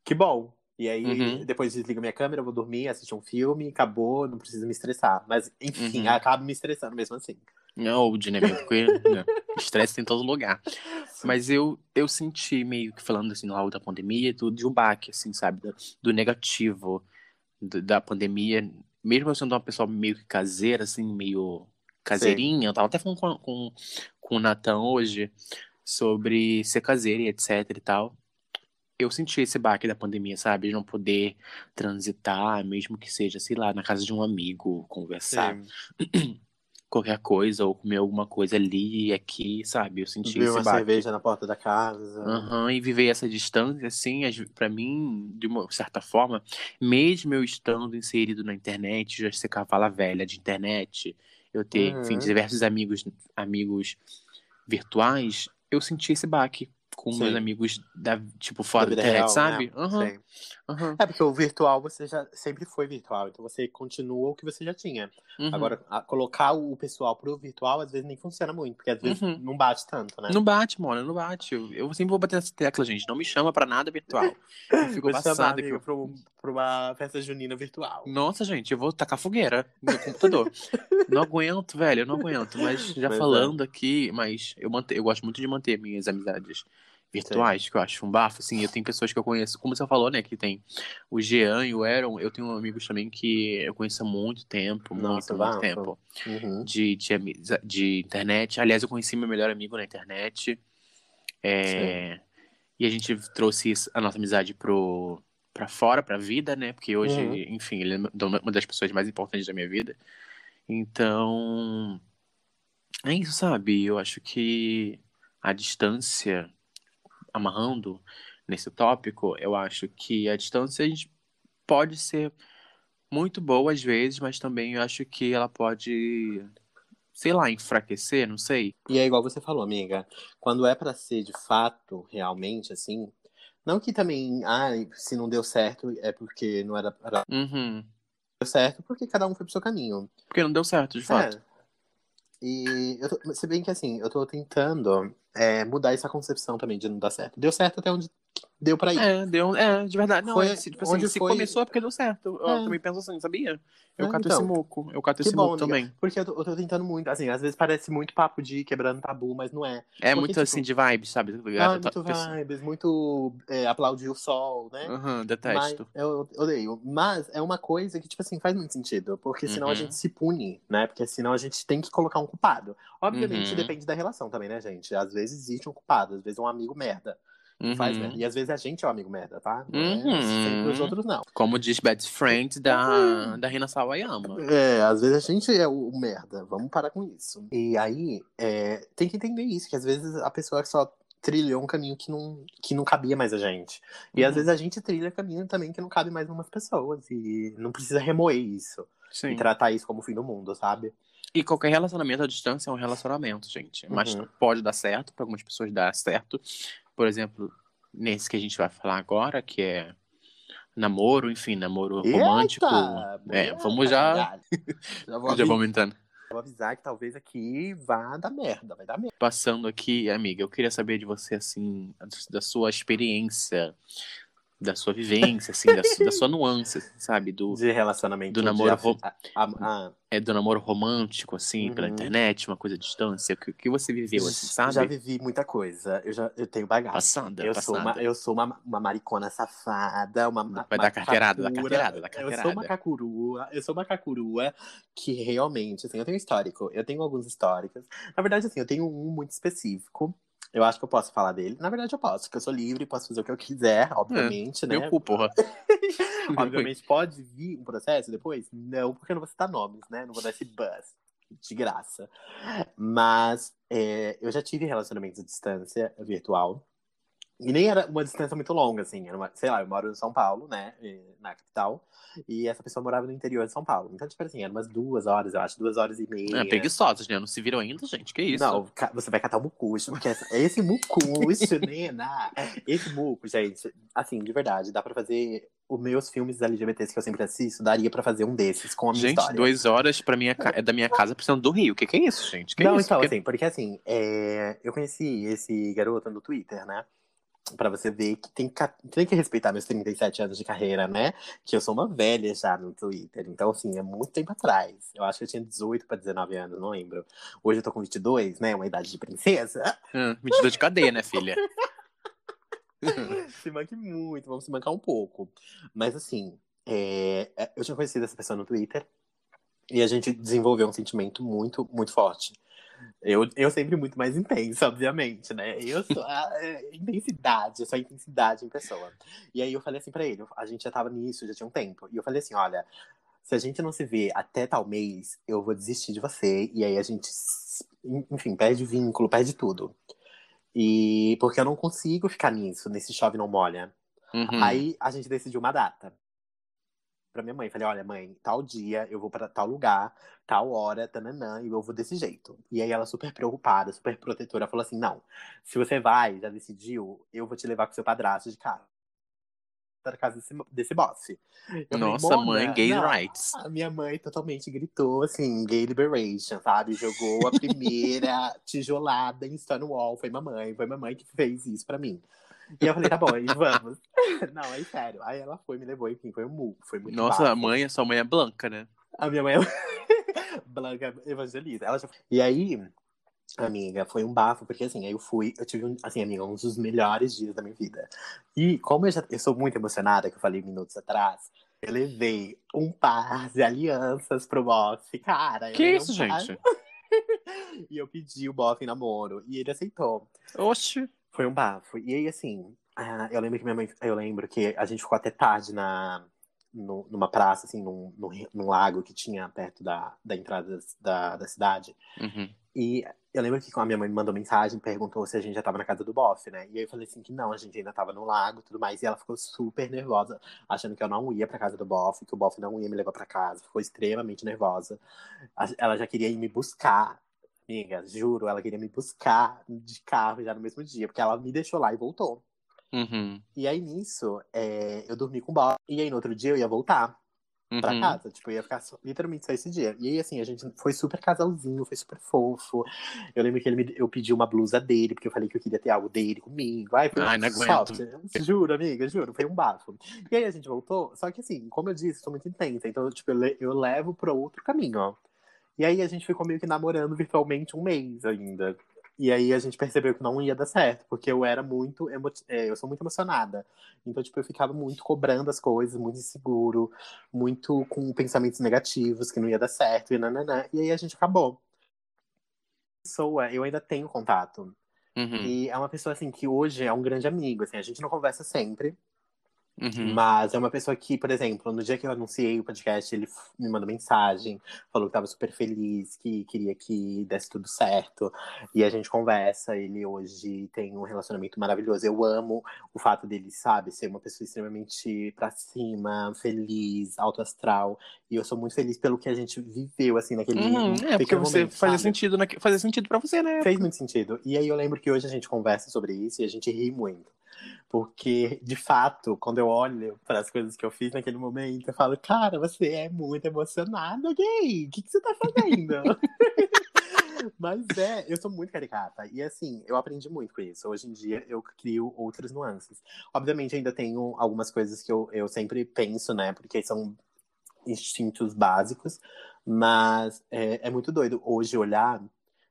que bom. E aí, uhum. depois desligo minha câmera, vou dormir, assistir um filme, acabou, não preciso me estressar. Mas, enfim, uhum. acabo me estressando mesmo assim. Não, o né, porque né, estresse em todo lugar. Mas eu, eu senti meio que falando assim, no da pandemia, tudo de um baque, assim, sabe? Do, do negativo do, da pandemia. Mesmo eu sendo uma pessoa meio que caseira, assim, meio caseirinha. Sim. Eu tava até falando com, com, com o Natan hoje sobre ser caseira e etc e tal. Eu senti esse baque da pandemia, sabe? De não poder transitar, mesmo que seja, sei lá, na casa de um amigo, conversar. Qualquer coisa, ou comer alguma coisa ali e aqui, sabe? Eu senti Viver esse uma baque. cerveja na porta da casa. Uhum, e viver essa distância, assim, para mim, de uma certa forma, mesmo eu estando inserido na internet, já ser cavala velha de internet, eu ter, uhum. enfim, diversos amigos, amigos virtuais, eu senti esse baque com Sim. meus amigos da, tipo, fora da, internet, real, sabe? Né? Uhum. Uhum. É porque o virtual você já sempre foi virtual, então você continua o que você já tinha. Uhum. Agora, colocar o pessoal pro virtual às vezes nem funciona muito, porque às vezes uhum. não bate tanto, né? Não bate, mano, não bate. Eu, eu sempre vou bater nessa tecla, gente. Não me chama pra nada virtual. Eu fico passado aqui. Pro, pra uma festa junina virtual. Nossa, gente, eu vou tacar fogueira no computador. não aguento, velho, eu não aguento. Mas já mas é. falando é. aqui, mas eu, manter, eu gosto muito de manter minhas amizades virtuais, Sim. que eu acho um bafo, assim, eu tenho pessoas que eu conheço, como você falou, né, que tem o Jean e o Aaron, eu tenho amigos também que eu conheço há muito tempo, Nossa, muito, muito tempo, uhum. de, de, de, internet, aliás, eu conheci meu melhor amigo na internet, é, e a gente trouxe a nossa amizade pro, pra fora, pra vida, né, porque hoje, uhum. enfim, ele é uma das pessoas mais importantes da minha vida, então... É isso, sabe? Eu acho que a distância amarrando nesse tópico, eu acho que a distância pode ser muito boa às vezes, mas também eu acho que ela pode, sei lá, enfraquecer, não sei. E é igual você falou, amiga, quando é para ser de fato, realmente, assim, não que também, ah, se não deu certo é porque não era para uhum. deu certo porque cada um foi pro seu caminho. Porque não deu certo, de fato. E eu tô, se bem que assim, eu tô tentando é, mudar essa concepção também de não dar certo. Deu certo até onde deu pra ir. É, deu, é, de verdade. Não, foi, é, tipo assim, onde se foi... começou é porque deu certo. Eu é. também penso assim, sabia? Eu é, cato então, esse moco. Eu cato esse bom, moco também. Porque eu tô, eu tô, tentando muito, assim, às vezes parece muito papo de quebrando tabu, mas não é. É porque, muito tipo, assim de vibes, sabe? Ah, muito vibes, muito é, aplaudir o sol, né? Aham, uhum, detesto. Mas, eu odeio. Mas é uma coisa que, tipo assim, faz muito sentido. Porque senão uhum. a gente se pune, né? Porque senão a gente tem que colocar um culpado. Obviamente uhum. depende da relação também, né, gente? Às vezes existe um culpado, às vezes um amigo merda. Uhum. Faz. E às vezes a gente é o amigo merda, tá? É uhum. sempre os outros, não. Como diz Bad Friend da, uhum. da Rina Sawayama. É, às vezes a gente é o, o merda. Vamos parar com isso. E aí, é, tem que entender isso, que às vezes a pessoa só trilhou um caminho que não, que não cabia mais a gente. E às uhum. vezes a gente trilha caminho também que não cabe mais umas pessoas. E não precisa remoer isso. Sim. E tratar isso como o fim do mundo, sabe? E qualquer relacionamento à distância é um relacionamento, gente. Mas uhum. pode dar certo, para algumas pessoas dar certo por exemplo, nesse que a gente vai falar agora, que é namoro, enfim, namoro Eita, romântico. É, vamos já. Já, vou já vamos entrando. Vou avisar que talvez aqui vá dar merda, vai dar merda. Passando aqui, amiga, eu queria saber de você, assim, da sua experiência da sua vivência, assim, da, da sua nuance, sabe? Do, De relacionamento. Do namoro de- a- a- a- é, do namoro romântico, assim, pela Uhum. internet, uma coisa à distância. O que, que você viveu, assim, sabe? Já vivi muita coisa. Eu já eu tenho bagagem. Passada, Eu sou, passada. uma, eu sou uma, uma maricona safada, uma ma- Vai dar carteirada, macacura. carteirada, dá Eu sou carteirada. uma cacurua, eu sou uma cacurua que realmente, assim, eu tenho histórico, eu tenho alguns históricos. Na verdade, assim, eu tenho um muito específico. Eu acho que eu posso falar dele. Na verdade, eu posso, porque eu sou livre, posso fazer o que eu quiser, obviamente, né? Meu cu, porra. Obviamente, pode vir um processo depois? Não, porque eu não vou citar nomes, né? Não vou dar esse buzz de graça. Mas é, eu já tive relacionamento à distância virtual. E nem era uma distância muito longa, assim. Era uma, sei lá, eu moro em São Paulo, né? Na capital. E essa pessoa morava no interior de São Paulo. Então, tipo assim, eram umas duas horas, eu acho, duas horas e meia. É, preguiçosos, né? Não se viram ainda, gente. Que isso? Não, você vai catar o mucuxo, porque esse mucuxo, Nena, esse muco, gente, assim, de verdade, dá pra fazer os meus filmes LGBTs que eu sempre assisto, daria pra fazer um desses com a minha Gente, história. duas horas pra minha, ca- é da minha casa precisando do Rio. O que, que é isso, gente? Que Não, isso? então, Que- assim, porque assim, é, eu conheci esse garoto no Twitter, né? Pra você ver que tem, ca- tem que respeitar meus 37 anos de carreira, né? Que eu sou uma velha já no Twitter. Então, assim, é muito tempo atrás. Eu acho que eu tinha 18 pra 19 anos, não lembro. Hoje eu tô com 22, né? Uma idade de princesa. Ah, medida de cadeia, né, filha? se manque muito, vamos se mancar um pouco. Mas assim, é, é, eu tinha conhecido essa pessoa no Twitter e a gente desenvolveu um sentimento muito, muito forte. Eu, eu sempre muito mais intensa, obviamente, né? Eu sou a é, intensidade, eu sou a intensidade em pessoa. E aí eu falei assim pra ele, a gente já tava nisso, já tinha um tempo. E eu falei assim, olha, se a gente não se vê até tal mês, eu vou desistir de você. E aí a gente, enfim, perde vínculo, perde tudo. E porque eu não consigo ficar nisso, nesse chove não molha. Uhum. Aí a gente decidiu uma data. Pra minha mãe, falei, olha, mãe, tal dia eu vou pra tal lugar, tal hora, tananã, e eu vou desse jeito. E aí ela super preocupada, super protetora, falou assim, não, se você vai, já decidiu, eu vou te levar com seu padrasto de casa. Da casa desse, desse boss. Eu falei, Nossa, "Mona, mãe, gay não." rights. A minha mãe totalmente gritou, assim, gay liberation, sabe? Jogou a primeira tijolada em Stonewall. Foi mamãe, foi mamãe que fez isso pra mim. E eu falei, tá bom, aí vamos. Não, aí sério. Aí ela foi, me levou, enfim, foi um mu, foi muito Nossa, a mãe, a sua mãe é Blanca, né? A minha mãe é Blanca Evangelista. Ela já... E aí, amiga, foi um bafo, porque assim, aí eu fui, eu tive, um, assim, amiga, um dos melhores dias da minha vida. E como eu já eu sou muito emocionada, que eu falei minutos atrás, eu levei um par de alianças pro bofe, cara. Que isso, um gente? e eu pedi o bofe em namoro, e ele aceitou. Oxi. Foi um bafo. E aí, assim, ah, eu lembro que minha mãe. Eu lembro que a gente ficou até tarde na, numa praça, assim, num, num, num lago que tinha perto da, da entrada da, da cidade. Uhum. E eu lembro que a minha mãe me mandou mensagem, perguntou se a gente já tava na casa do bofe, né? E eu falei assim que não, a gente ainda tava no lago e tudo mais. E ela ficou super nervosa, achando que eu não ia pra casa do bofe, que o bofe não ia me levar pra casa. Ficou extremamente nervosa. Ela já queria ir me buscar. Amiga, juro, ela queria me buscar de carro já no mesmo dia, porque ela me deixou lá e voltou. Uhum. E aí nisso, é, eu dormi com o bofe, e aí no outro dia eu ia voltar pra Uhum. casa. Tipo, eu ia ficar só- literalmente só esse dia. E aí, assim, a gente foi super casalzinho, foi super fofo. Eu lembro que ele me, eu pedi uma blusa dele, porque eu falei que eu queria ter algo dele comigo. Ai, foi Ai, não aguento. Juro, amiga, juro, foi um bafo. E aí a gente voltou, só que assim, como eu disse, sou muito intensa. Então, tipo, eu, le- eu levo pro outro caminho, ó. E aí a gente ficou meio que namorando virtualmente um mês ainda. E aí a gente percebeu que não ia dar certo, porque eu era muito emo... é, eu sou muito emocionada. Então, tipo, eu ficava muito cobrando as coisas, muito inseguro, muito com pensamentos negativos, que não ia dar certo, e nananã. E aí a gente acabou. Pessoa, eu ainda tenho contato. Uhum. E é uma pessoa, assim, que hoje é um grande amigo, assim, a gente não conversa sempre, Uhum. mas é uma pessoa que, por exemplo, no dia que eu anunciei o podcast, ele me mandou mensagem, falou que estava super feliz, que queria que desse tudo certo. E a gente conversa. Ele hoje tem um relacionamento maravilhoso. Eu amo o fato dele, sabe, ser uma pessoa extremamente pra cima, feliz, alto astral. E eu sou muito feliz pelo que a gente viveu, assim, naquele Uhum. É, porque você momento, fazia sabe? sentido, naque... fazia sentido pra você, né? Fez muito sentido. E aí eu lembro que hoje a gente conversa sobre isso e a gente ri muito. Porque, de fato, quando eu olho para as coisas que eu fiz naquele momento, eu falo, cara, você é muito emocionada, gay. O que, que você tá fazendo? Mas é, eu sou muito caricata. E assim, eu aprendi muito com isso. Hoje em dia eu crio outras nuances. Obviamente, ainda tenho algumas coisas que eu, eu sempre penso, né? Porque são instintos básicos. Mas é, é muito doido hoje olhar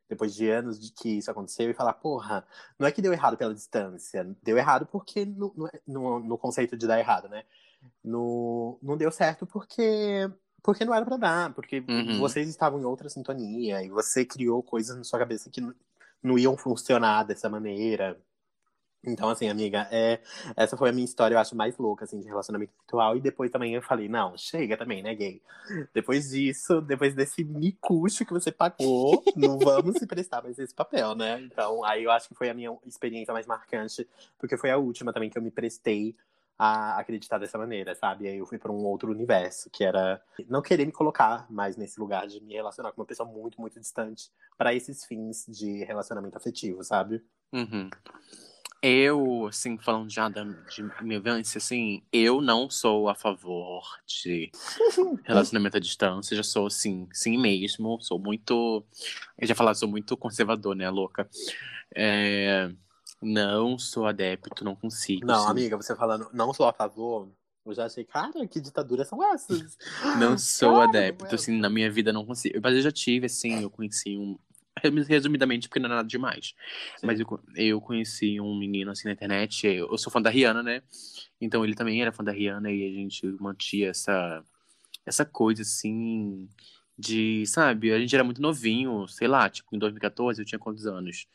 depois de anos de que isso aconteceu, e falar, porra, não é que deu errado pela distância, deu errado porque no, no, no conceito de dar errado, né? No, não deu certo porque porque não era para dar, porque uhum. vocês estavam em outra sintonia e você criou coisas na sua cabeça que não iam funcionar dessa maneira. Então, assim, amiga, é, essa foi a minha história, eu acho, mais louca, assim, de relacionamento virtual. E depois também eu falei, não, chega também, né, gay? Depois disso, depois desse micucho que você pagou, não vamos se prestar mais esse papel, né? Então, aí eu acho que foi a minha experiência mais marcante, porque foi a última também que eu me prestei a acreditar dessa maneira, sabe? Aí eu fui para um outro universo, que era não querer me colocar mais nesse lugar de me relacionar com uma pessoa muito, muito distante para esses fins de relacionamento afetivo, sabe? Uhum. Eu, assim, falando já da, de minha vivência, assim, eu não sou a favor de relacionamento à distância, já sou, assim, sim mesmo, sou muito, eu já falei, sou muito conservador, né, louca. É, não sou adepto, não consigo. Não, assim. amiga, você falando, não sou a favor, eu já achei, cara, que ditaduras são essas? Não sou cara, adepto, é... assim, na minha vida não consigo. Mas eu já tive, assim, eu conheci um, resumidamente, porque não é nada demais. Sim. Mas eu, eu conheci um menino assim na internet, eu sou fã da Rihanna, né? Então ele também era fã da Rihanna e a gente mantinha essa, essa coisa assim de, sabe, a gente era muito novinho, sei lá, tipo, em 2014 eu tinha quantos anos?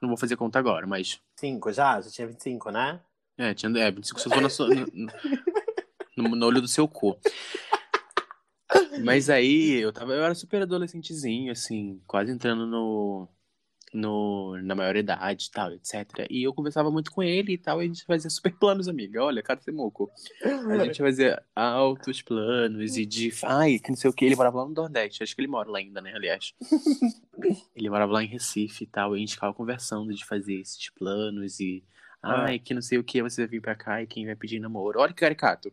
Não vou fazer conta agora, mas. Cinco já? Já tinha 25, né? É, tinha é, 25 se eu no, no, no olho do seu cu. Mas aí eu tava, eu era super adolescentezinho, assim, quase entrando no, no, na maioridade e tal, etc. E eu conversava muito com ele e tal, e a gente fazia super planos, amiga. Olha, cara de moco. A gente fazia altos planos e de. Ai, que não sei o que. Ele morava lá no Nordeste, acho que ele mora lá ainda, né? Aliás. Ele morava lá em Recife e tal, e a gente ficava conversando de fazer esses planos e. Ah. Ai, que não sei o que, você vai vir pra cá e quem vai pedir namoro. Olha que caricato.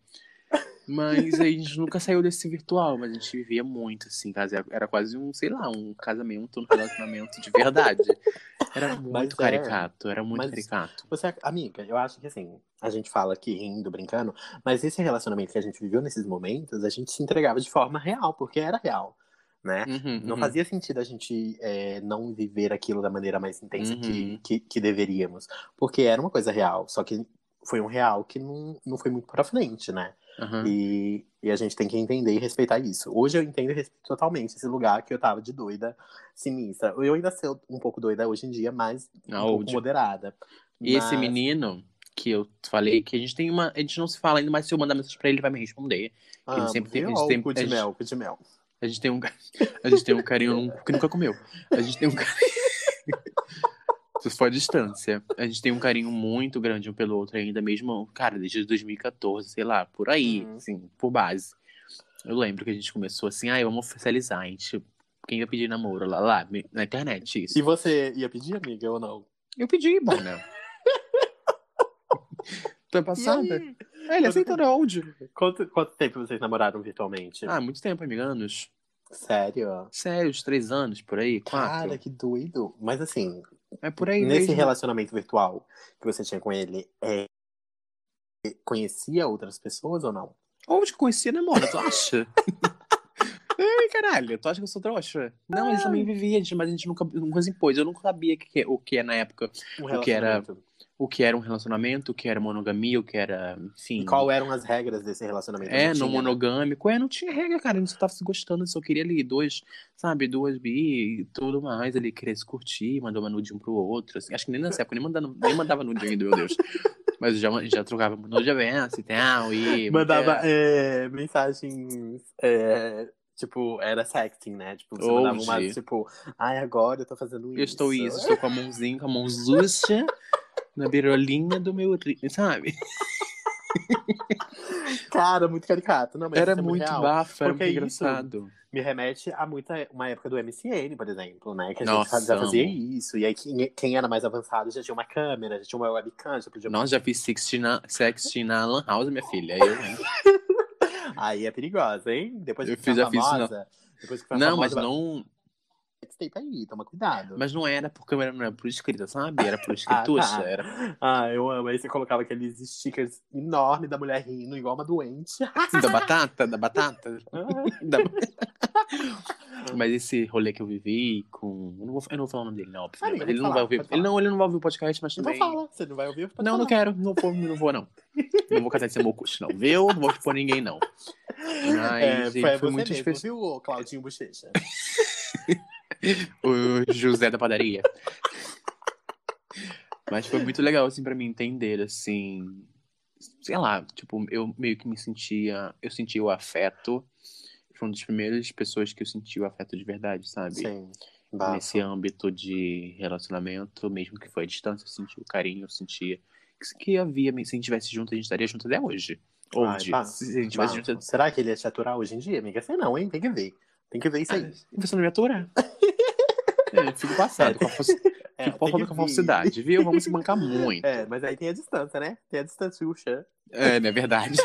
Mas a gente nunca saiu desse virtual, mas a gente vivia muito, assim, era quase um, sei lá, um casamento, um relacionamento de verdade. Era muito é. caricato, era muito caricato. Você, amiga, eu acho que assim, a gente fala aqui rindo, brincando, mas esse relacionamento que a gente viveu nesses momentos, a gente se entregava de forma real, porque era real. Né? Uhum, não uhum. fazia sentido a gente é, não viver aquilo da maneira mais intensa uhum. que, que, que deveríamos. Porque era uma coisa real, só que foi um real que não, não foi muito pra frente, né? Uhum. E, e a gente tem que entender e respeitar isso. Hoje eu entendo e respeito totalmente esse lugar que eu tava de doida, sinistra. Eu ainda sou um pouco doida hoje em dia, mas um ah, pouco moderada. E mas... esse menino que eu falei que a gente tem uma. A gente não se fala ainda, mas se eu mandar mensagem pra ele, ele vai me responder. Ah, ele sempre tem. A gente tem cu de mel, cu de mel. A gente tem um, a gente tem um carinho que nunca comeu. A gente tem um carinho. Se for a distância. A gente tem um carinho muito grande um pelo outro ainda, mesmo, cara, desde 2014, sei lá, por aí, uhum. assim, por base. Eu lembro que a gente começou assim, ah, vamos oficializar, a gente. Quem ia pedir namoro lá, lá, na internet, isso. E você ia pedir, amiga, ou não? Eu pedi, bom, né? Tô passada. É, ele aceitou no áudio. Quanto, quanto tempo vocês namoraram virtualmente? Ah, muito tempo, amiga, anos. Sério? Sério, uns três anos, por aí, quatro. Cara, que doido. Mas assim, é por aí Nesse mesmo. relacionamento virtual que você tinha com ele, é... conhecia outras pessoas ou não? Onde conhecia, né, mano? Tu acha? Ai, caralho, tu acha que eu sou trouxa? Não, Ai. eles também viviam, mas a gente nunca, nunca se impôs. Eu nunca sabia que, o que é na época. O, o que era o que era um relacionamento, o que era monogamia, o que era, enfim. E qual eram as regras desse relacionamento? É, no né? monogâmico, é, não tinha regra, cara, não só tava se gostando, só queria ali dois, sabe, duas bi e tudo mais, ele queria se curtir, mandou uma nude um pro outro, assim, acho que nem nessa época, nem mandava, nem mandava nude ainda, meu Deus. Mas já, já trocava nude avanço e tal, e... Mandava é, mensagens... É tipo, era sexting, né? Tipo, você Hoje. mandava uma, tipo, ai, agora eu tô fazendo isso. Eu estou isso, estou com a mãozinha, com a mãozucha na beirolinha do meu sabe? Cara, muito caricato. Não, era é muito real, bafo, era muito engraçado. Me remete a muita, uma época do MCN, por exemplo, né? Que a Nossa, gente já fazia isso. E aí quem, era mais avançado já tinha uma câmera, já tinha uma webcam, já podia. Nossa, já fiz sexting na, sexting na Lan House, minha filha. Eu, hein? aí é perigosa, hein? Depois eu fiz, famosa, fiz, não. Depois que Não, famosa, mas não tape aí, toma cuidado. Mas não era por câmera, não era por escrita, sabe? Era por escritura. tá. Era Ah, eu amo. Aí você colocava aqueles stickers enormes da mulher rindo, igual uma doente. da batata, da batata. Ah, Da- Mas esse rolê que eu vivi com. Eu não vou, eu não vou falar o nome dele, não, óbvio, Ah, Mas ele pode não falar, vai ouvir. Ele falar. não, ele não vai ouvir o podcast, mas então também. fala, você não vai ouvir? Não, não falar. quero. Não vou, não vou, não. Não vou catar esse mocuxo, não, viu? Não vou expor ninguém, não. Mas É, foi, foi, muito mesmo, especial. viu, Claudinho Bochecha? O José da padaria. Mas foi muito legal, assim, pra mim entender, assim. Sei lá, tipo, eu meio que me sentia. Eu sentia o afeto. Foi uma das primeiras pessoas que eu senti o afeto de verdade, sabe? Sim. Nesse âmbito de relacionamento, mesmo que foi à distância, eu senti o carinho, eu sentia que, havia, se a gente estivesse junto, a gente estaria junto até hoje. Onde? Ai, se a gente Bafo. junto. Será que ele ia te aturar hoje em dia, amiga? Sei não, hein? Tem que ver. Tem que ver isso aí. Ah, Você não me aturar. é, fico passado com a, falsi... É, fico com a falsidade, viu? Vamos se bancar muito. É, mas aí tem a distância, né? Tem a distância, Xuxa. É, não é verdade?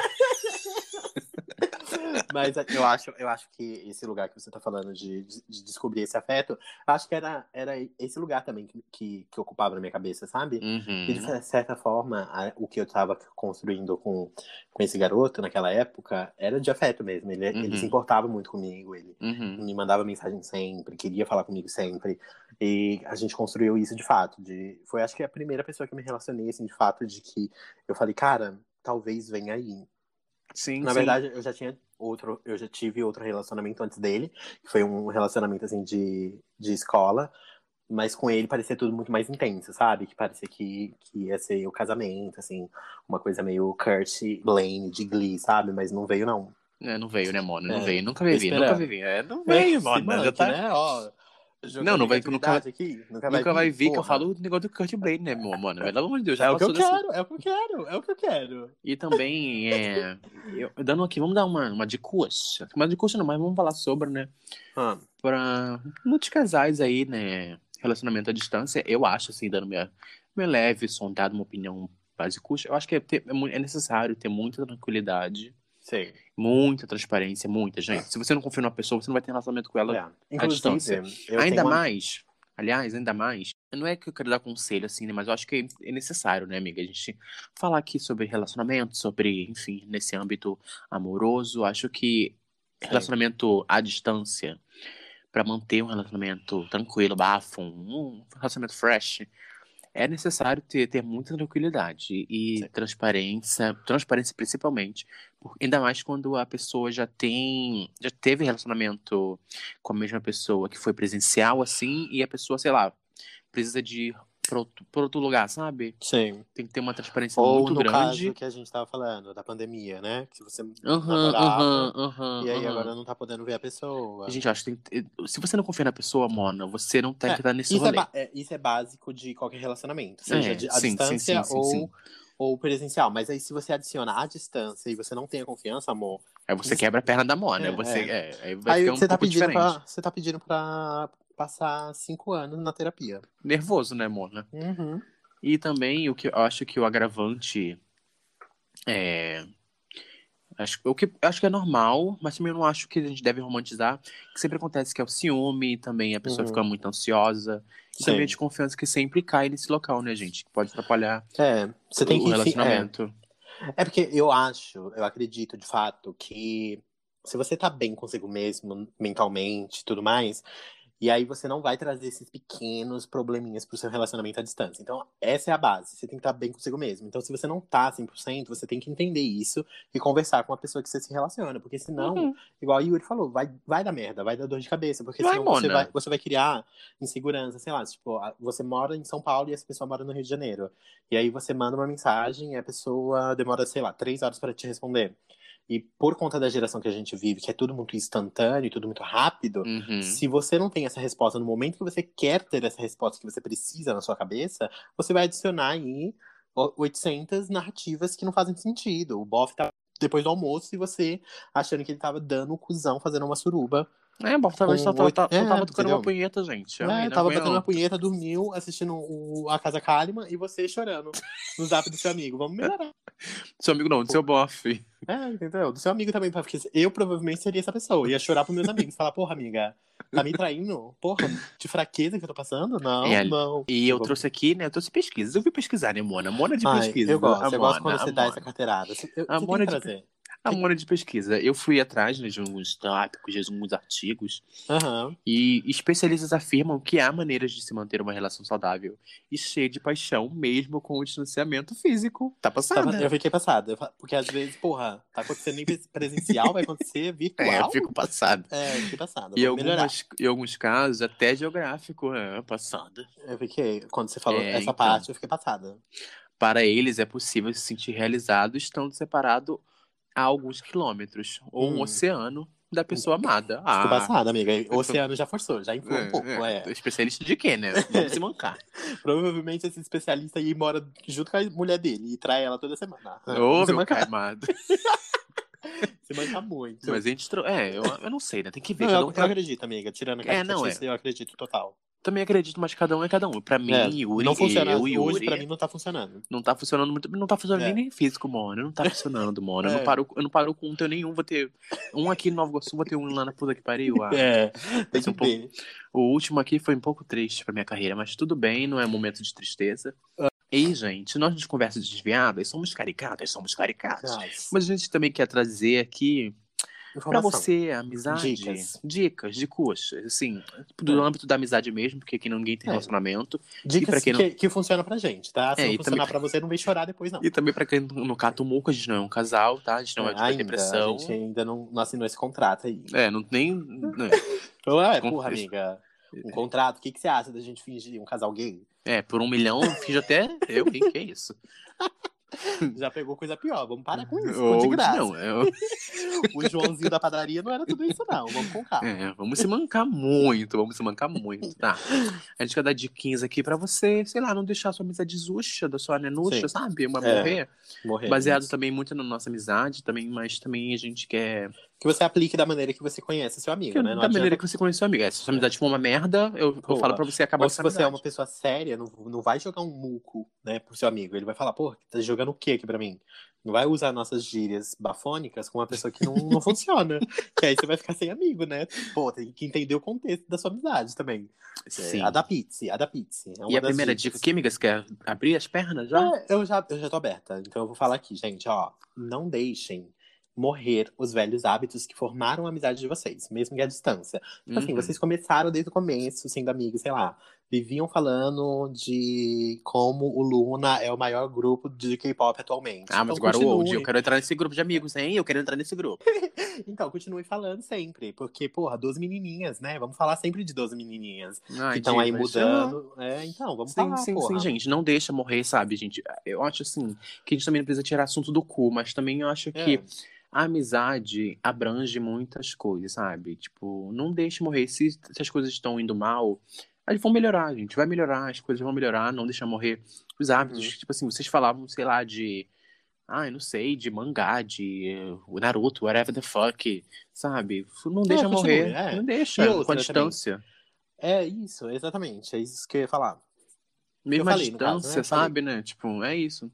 Mas eu acho, eu acho que esse lugar que você tá falando de, de- de descobrir esse afeto, acho que era, era esse lugar também que, que, que ocupava na minha cabeça, sabe? E de Uhum. certa forma, a- o que eu tava construindo com, com esse garoto naquela época era de afeto mesmo. Ele, ele Uhum. se importava muito comigo, ele Uhum. me mandava mensagem sempre, queria falar comigo sempre. E a gente construiu isso de fato. De, foi acho que a primeira pessoa que eu me relacionei, assim, de fato, de que eu falei, cara, talvez venha aí. Sim, Na sim. verdade, eu já tinha outro, eu já tive outro relacionamento antes dele, que foi um relacionamento assim de, de escola, mas com ele parecia tudo muito mais intenso, sabe? Que parecia que, que ia ser o casamento, assim, uma coisa meio Kurt Blaine de Glee, sabe? Mas não veio, não. É, não veio, né, Mona? Não É, veio. Nunca vivi, nunca vivi. É, não veio, Mona. Já tá... né? Ó, Não, não vai- criatividade aqui. Nunca, Nunca vai vir que eu falo o negócio do Kurt Blade, né, meu mano? Pelo amor de Deus, já É o que eu desse- quero, é o que eu quero, é o que eu quero. E também, é, eu- dando aqui, vamos dar uma, uma de curso. Uma de curso não, mas vamos falar sobre, né? Ah, Pra muitos casais aí, né? Relacionamento à distância, eu acho, assim, dando minha, minha leve, sondada, uma opinião básica, eu acho que é, ter- é é necessário ter muita tranquilidade, sei. muita transparência, muita, gente. Se você não confia numa pessoa, você não vai ter relacionamento com ela É. distância. Inclusive, eu ainda uma- mais, aliás, ainda mais, não é que eu quero dar conselho assim, né, mas eu acho que é necessário, né, amiga, a gente falar aqui sobre relacionamento, sobre, enfim, nesse âmbito amoroso, acho que relacionamento à distância, para manter um relacionamento tranquilo, bafo, um relacionamento fresh, é necessário ter, ter muita tranquilidade e Sim. transparência, transparência principalmente, por- ainda mais quando a pessoa já tem, já teve relacionamento com a mesma pessoa que foi presencial assim e a pessoa, sei lá, precisa de pra outro, outro lugar, sabe? Sim. Tem que ter uma transparência Ou muito no grande. caso que a gente tava falando, da pandemia, né? Que você Aham, namorava, aham, aham. e aí aham. agora não tá podendo ver a pessoa. Gente, acho que tem, se você não confia na pessoa, Mona, você não tem É, que estar nesse isso, é rolê. ba- é- isso é básico de qualquer relacionamento, seja É, de- à sim, distância sim, sim, ou, ou presencial. Mas aí, se você adicionar à distância e você não tem a confiança, amor, Aí você quebra a perna da Mona. É, você, é. é, aí vai aí ficar um você, tá pouco pedindo diferente. pra, você tá pedindo pra passar cinco anos na terapia. Nervoso, né, Mona? Uhum. E também o que eu acho que o agravante é. Acho, o que, acho que é normal, mas também eu não acho que a gente deve romantizar. Que sempre acontece que é o ciúme, também a pessoa Uhum. fica muito ansiosa. E Sim. também a desconfiança que sempre cai nesse local, né, gente? Que pode atrapalhar É, você tem o que. relacionamento. É, é porque eu acho, eu acredito de fato que se você tá bem consigo mesmo, mentalmente e tudo mais, e aí você não vai trazer esses pequenos probleminhas pro seu relacionamento à distância. Então, essa é a base. Você tem que estar bem consigo mesmo. Então, se você não tá 100%, você tem que entender isso e conversar com a pessoa que você se relaciona. Porque senão, Uhum. igual o Yuri falou, vai, vai dar merda, vai dar dor de cabeça. Porque Vai, senão você vai, você vai criar insegurança, sei lá, tipo, você mora em São Paulo e essa pessoa mora no Rio de Janeiro. E aí você manda uma mensagem e a pessoa demora, sei lá, três horas para te responder. E por conta da geração que a gente vive, que é tudo muito instantâneo, tudo muito rápido, Uhum. se você não tem essa resposta no momento que você quer ter essa resposta que você precisa na sua cabeça, você vai adicionar aí o- 800 narrativas que não fazem sentido. O Boff tá depois do almoço e você achando que ele tava dando o cuzão, fazendo uma suruba. É, bom, talvez só, oito- só é, tava tocando uma punheta, gente. É, não tava batendo uma punheta, dormiu, assistindo o- a Casa Kalima e você chorando no zap do seu amigo. Vamos melhorar. Seu amigo não, do seu bofe. É, entendeu? Do seu amigo também, porque eu provavelmente seria essa pessoa. Ia chorar pros meus amigos, falar, porra, amiga, Tá me traindo? Porra, de fraqueza que eu tô passando? Não, É, não. E eu trouxe aqui, né? Eu trouxe pesquisas. Eu vi pesquisar, né, Mona? Mona de Ai, pesquisa. eu gosto, eu gosto Mona, quando você a dá Mona. essa carteirada. Eu, A você Mona de- trazer. A Mona de pesquisa. Eu fui atrás né, de alguns tópicos, de alguns artigos. Aham. E especialistas afirmam que há maneiras de se manter uma relação saudável e cheia de paixão, mesmo com o distanciamento físico. Tá passada? Tava- Eu fiquei passada. Porque às vezes, porra, tá acontecendo em presencial, vai acontecer virtual. É, eu fico passada. É, eu fiquei passada. E algumas, em alguns casos, até geográfico, é, passada. Eu fiquei, quando você falou É, essa então. parte, eu fiquei passada. Para eles, é possível se sentir realizado estando separado a alguns quilômetros ou um Hum. oceano da pessoa amada. Fico Ah, passada, amiga. O oceano já forçou, já inflou um pouco. É. Especialista de quê, né? Vamos se mancar. Provavelmente esse especialista aí mora junto com a mulher dele e trai ela toda semana. Ô, você, meu manca, pai amado. você manca muito. Mas a gente. É, eu, eu não sei, né? Tem que ver. Não, eu, um eu acredito, amiga. Tirando a É, não, catiça, eu acredito total. Também acredito, mas cada um é cada um. Pra mim, É, Yuri, não funciona. eu e Hoje, Yuri, pra mim, não tá funcionando. não tá funcionando muito. Não tá funcionando É. nem físico, mano. Não tá funcionando, mano. Eu, É. não paro, eu não paro com um teu nenhum. Vou ter um aqui no Nova Iguaçu, vou ter um lá na puta que pariu. Ah. É, tem é que um pouco-. O último aqui foi um pouco triste pra minha carreira, mas tudo bem, não é momento de tristeza. E, gente, nós de conversas desviadas somos caricatas, somos caricatas. Mas a gente também quer trazer aqui Pra informação. você, amizade, Dicas. dicas de coxas, assim, do É. âmbito da amizade mesmo, porque aqui ninguém tem É. relacionamento. Dicas quem não- que, que funciona pra gente, tá? Se É, não funcionar também- pra você, não vem chorar depois, não. E também pra quem não cata o muco, a gente não é um casal, tá? A gente não é, de ainda, depressão. A gente ainda não, não assinou esse contrato aí. É, não tem. né? Ué, porra, amiga. Um contrato, o que, que você acha da gente fingir um casal gay? É, por um milhão, finge até eu, hein? Que isso? Já pegou coisa pior, vamos parar com isso, Ou de graça. não, é, O Joãozinho da padaria não era tudo isso, não. Vamos com calma. é, vamos se mancar muito, vamos se mancar muito, tá? A gente quer dar diquinhas aqui pra você, sei lá, não deixar sua amizade zuxa, da sua nenuxa, sabe? Uma É. morrer. Morrer. Baseado também muito na nossa amizade, também, mas também a gente quer Que você aplique da maneira que você conhece seu amigo, Que né? Não da maneira adianta- que você conhece seu amigo. É, se sua amizade for uma merda, eu, eu falo pra você acabar Ou se você é uma pessoa séria, não, não vai jogar um muco, né, pro seu amigo. Ele vai falar, pô, tá jogando o que aqui pra mim? Não vai usar nossas gírias bafônicas com uma pessoa que não, não funciona. Que aí você vai ficar sem amigo, né? Pô, tem que entender o contexto da sua amizade também. Sim. É, adapte-se, adapte-se. É E a primeira dicas. dica aqui, amiga, você quer abrir as pernas já? É, eu já, eu já tô aberta. Então eu vou falar aqui, gente, ó. Não deixem morrer os velhos hábitos que formaram a amizade de vocês, mesmo que à distância. Tipo assim, Uhum. vocês começaram desde o começo, sendo amigos, sei lá. Viviam falando de como o Luna é o maior grupo de K-pop atualmente. Ah, mas Então, agora continue. hoje eu quero entrar nesse grupo de amigos, hein? Eu quero entrar nesse grupo. Então, continue falando sempre. Porque, porra, 12 menininhas, né? Vamos falar sempre de 12 menininhas. Ai, que estão aí mudando. É, então, vamos Sim, falar, sim, porra. sim, gente. Não deixa morrer, sabe, gente? Eu acho assim que a gente também não precisa tirar assunto do cu, mas também eu acho que É. a amizade abrange muitas coisas, sabe? Tipo, não deixe morrer. Se, se as coisas estão indo mal, elas vão melhorar, gente. Vai melhorar, as coisas vão melhorar, não deixar morrer os hábitos. Uhum. Tipo assim, vocês falavam, sei lá, de. Ai, não sei, de mangá, de eh, o Naruto, whatever the fuck, sabe? Não deixa morrer. é. Não deixa, E com a outra distância. É isso, exatamente. É isso que eu ia falar. Mesmo a no caso, distância, né? Sabe, né? Tipo, é isso.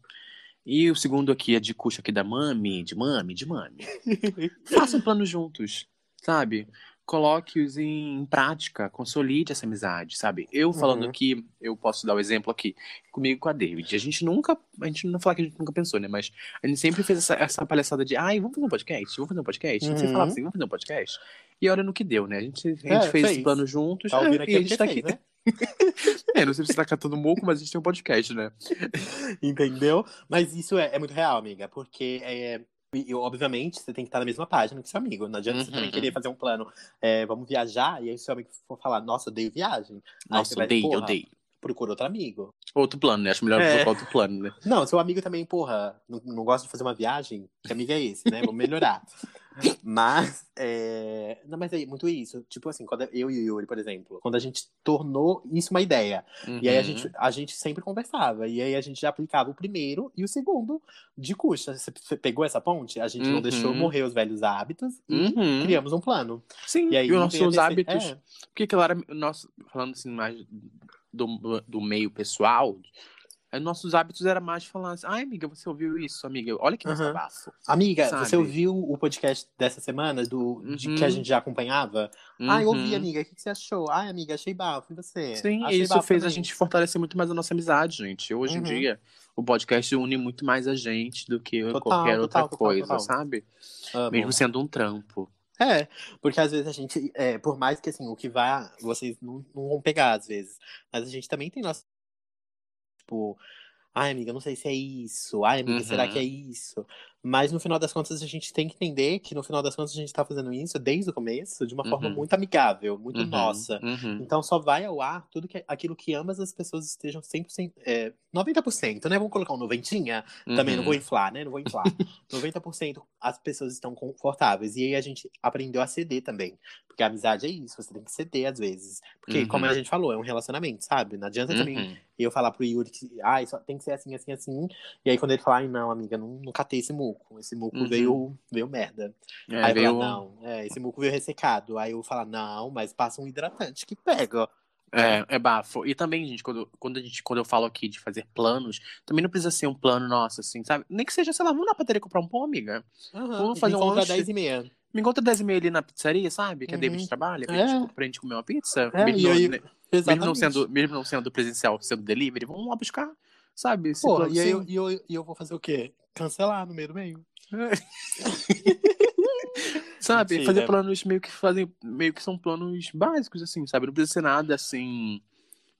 E o segundo aqui é de cuxa aqui da Mami, de Mami, de Mami. Façam planos juntos, sabe? Coloque-os em prática, consolide essa amizade, sabe? Eu falando Uhum. aqui, eu posso dar o exemplo aqui, comigo e com a David. A gente nunca, a gente não falar que a gente nunca pensou, né? Mas a gente sempre fez essa, essa palhaçada de, ai, vamos fazer um podcast? Vamos fazer um podcast? A gente sempre Uhum. falava assim, vamos fazer um podcast? E olha no que deu, né? A gente, a gente É, fez esse plano juntos Tá é, e a gente tá aqui. né? É, não sei se você tá catando moco, mas a gente tem um podcast, né? Entendeu? Mas isso é, é muito real, amiga, porque é, e, e, obviamente você tem que estar na mesma página que seu amigo. Não adianta você Uhum. também querer fazer um plano, é, vamos viajar, e aí seu amigo for falar, nossa, eu dei viagem. Nossa, você vai, odeio, porra, odeio. Procura outro amigo. Outro plano, né? Acho melhor É. outro plano, né? Não, seu amigo também, porra, não, não gosta de fazer uma viagem, que amigo é esse, né? Vamos melhorar. Mas, é... Não, mas é muito isso. Tipo assim, quando eu e o Yuri, por exemplo, quando a gente tornou isso uma ideia, e aí a Uhum. gente, a gente sempre conversava. E aí a gente já aplicava o primeiro e o segundo de custa. Você pegou essa ponte? A gente não Uhum. deixou morrer os velhos hábitos e Uhum. criamos um plano. Sim, E aí e os nossos terceira- hábitos. é. Porque, claro, nós, falando assim mais do, do meio pessoal, nossos hábitos era mais falar assim, ai, amiga, você ouviu isso, amiga? Olha que Aham. desabafo. Amiga, Sabe? você ouviu o podcast dessa semana do, de Uhum. que a gente já acompanhava? Ai, ouvi, Uhum. amiga. O que que você achou? Ai, amiga, achei bafo. E você? Sim, Achei isso bafo fez a também. gente fortalecer muito mais a nossa amizade, gente. Hoje em Uhum. dia, o podcast une muito mais a gente do que Total, qualquer outra total, total, coisa, total. sabe? Amo. Mesmo sendo um trampo. É, porque às vezes a gente, é, por mais que assim, o que vai, vocês não, não vão pegar às vezes, mas a gente também tem nossa, tipo, ai amiga, não sei se é isso, ai amiga, será Uhum. que é isso? Mas no final das contas a gente tem que entender que no final das contas a gente tá fazendo isso desde o começo de uma forma Uhum. muito amigável, muito Uhum, nossa. uhum. Então só vai ao ar tudo que, aquilo que ambas as pessoas estejam 100%, é, 90%, né? Vamos colocar um noventinha? Também não vou Uhum. inflar, né? Não vou inflar. 90% as pessoas estão confortáveis. E aí a gente aprendeu a ceder também. Porque a amizade é isso, você tem que ceder às vezes. Porque, Uhum. como a gente falou, é um relacionamento, sabe? Não adianta também Uhum. eu falar pro Yuri que ah, tem que ser assim, assim, assim. E aí quando ele falar, ai não, amiga, não, não catei esse muco. Esse muco Uhum. veio, veio merda. É, aí eu veio- falar, não, é, esse muco veio ressecado. Aí eu falar, não, mas passa um hidratante que pega. É, é bafo. E também, gente, quando, quando, a gente, quando eu falo aqui de fazer planos, também não precisa ser um plano nosso, assim, sabe? Nem que seja, sei lá, vamos na padaria comprar um pão, amiga. Vamos fazer um encontra lanche. 10 e meia. Me encontra 10 e meia ali na pizzaria, sabe? Que a Uhum. David trabalha, pra, É. gente, pra gente comer uma pizza. É, mesmo, não, né, mesmo, não sendo, mesmo não sendo presencial, sendo delivery, vamos lá buscar, sabe? Plano, e aí sim. eu, e, eu, e eu vou fazer o quê? Cancelar no meio do meio. Sabe? Mentira. Fazer planos meio que fazem. Meio que são planos básicos, assim, sabe? Não precisa ser nada assim.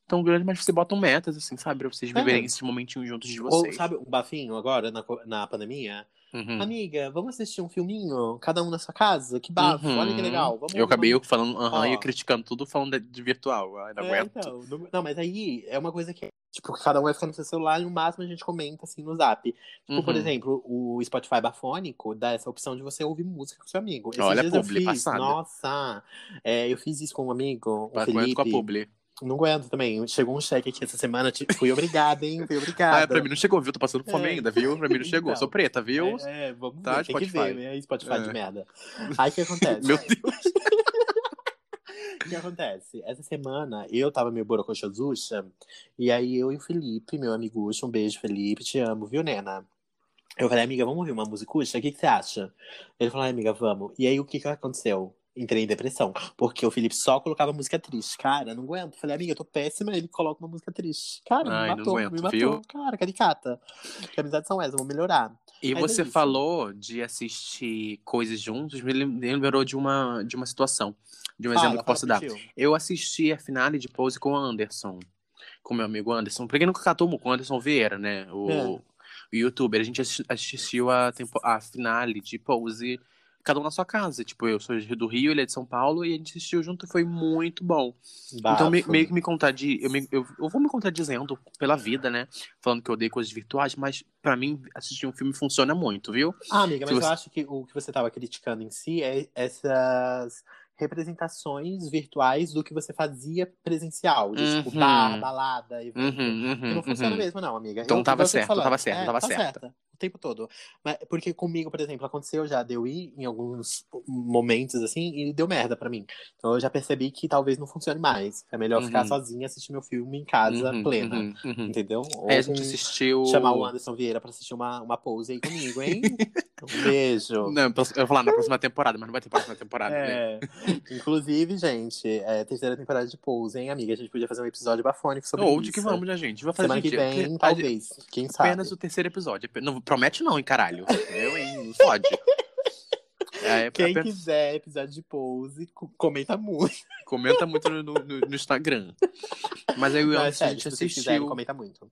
Tão grande, mas você botam metas, assim, sabe? Pra vocês É. viverem esses momentinhos juntos de Ou, vocês. sabe, um bafinho agora, na, na pandemia? Uhum. Amiga, vamos assistir um filminho? Cada um na sua casa? Que bafo, Uhum. olha que legal. Vamos, Eu acabei vamos... falando aham e Ó. criticando tudo falando de, de virtual. Ai, não É, aguento. então, não, não, mas aí é uma coisa que, tipo, cada um vai ficar no seu celular e no máximo a gente comenta, assim, no zap. Tipo, por Uhum. exemplo, o Spotify bafônico dá essa opção de você ouvir música com seu amigo. Esses Olha a dias eu publi fiz, passada. nossa, é, eu fiz isso com um amigo, o com Felipe. com a publi. Não aguento também. Chegou um cheque aqui essa semana. tipo, Fui obrigada, hein? Fui obrigada. Ah, pra mim não chegou, viu? Tô passando fome É. ainda, viu? Pra mim não chegou. Então. Sou preta, viu? É, é, vamos Tá, ver. Tem que Spotify. ver, né? Spotify É. de merda. Aí o que acontece? Meu Deus. O que acontece? Essa semana eu tava meio borocochosucha. E aí eu e o Felipe, meu amigucho, um beijo, Felipe, te amo, viu, Nena? Eu falei, amiga, vamos ouvir uma musicucha? O que, que você acha? Ele falou, "Ai, amiga, vamos. E aí o que, que aconteceu? Entrei em depressão. Porque o Felipe só colocava música triste. Cara, não aguento. Falei, amiga, eu tô péssima. Ele coloca uma música triste. Cara, Ai, me não matou, aguento, me matou. viu? Cara, caricata. Que amizades são essas? Vou melhorar. E é você isso. falou de assistir coisas juntos, me lem- me lembrou de uma, de uma situação, de um Fala, exemplo que eu posso dar. Eu assisti a finale de Pose com o Anderson, com meu amigo Anderson. Pra quem nunca catou com o Anderson Vieira, né? O, É. o youtuber. A gente assi- assistiu a, tempo, a finale de Pose, cada um na sua casa. Tipo, eu sou do Rio, ele é de São Paulo, e a gente assistiu junto e foi muito bom. Então, me- Bafo. meio que me contradi, eu, me- eu, eu vou me contradizendo pela vida, né? Falando que eu odeio coisas virtuais, mas pra mim, assistir um filme funciona muito, viu? Ah, amiga, Se mas você- eu acho que o que você estava criticando em si é essas representações virtuais do que você fazia presencial, de tipo Uhum. bar, balada, evento. Uhum, uhum, não funciona uhum. mesmo, não, amiga. Então Eu- tava certo, falando. tava certo, É, tava tá certa. certa. Tempo todo. Mas, porque comigo, por exemplo, aconteceu já de eu ir em alguns momentos assim e deu merda pra mim. Então eu já percebi que talvez não funcione mais. É melhor ficar Uhum. sozinha e assistir meu filme em casa, Uhum, plena. uhum, uhum. Entendeu? Ou Aí a gente assistiu. chamar o Anderson Vieira pra assistir uma, uma pose aí comigo, hein? um beijo. Não, eu vou falar na próxima temporada, mas não vai ter próxima temporada, né? É. Inclusive, gente, é terceira temporada de Pose, hein, amiga? A gente podia fazer um episódio bafônico sobre Ou isso. de que vamos, né, gente? Vai fazer Semana que gente, vem, porque- talvez. Quem sabe? Apenas o terceiro episódio. Não, promete não, hein, caralho. Eu, hein? Não fode. É, Quem apenas- quiser episódio de Pose, co- comenta muito. Comenta muito no, no- no Instagram. Mas aí o Não, é Anderson, a gente quiserem, assistiu. comenta muito.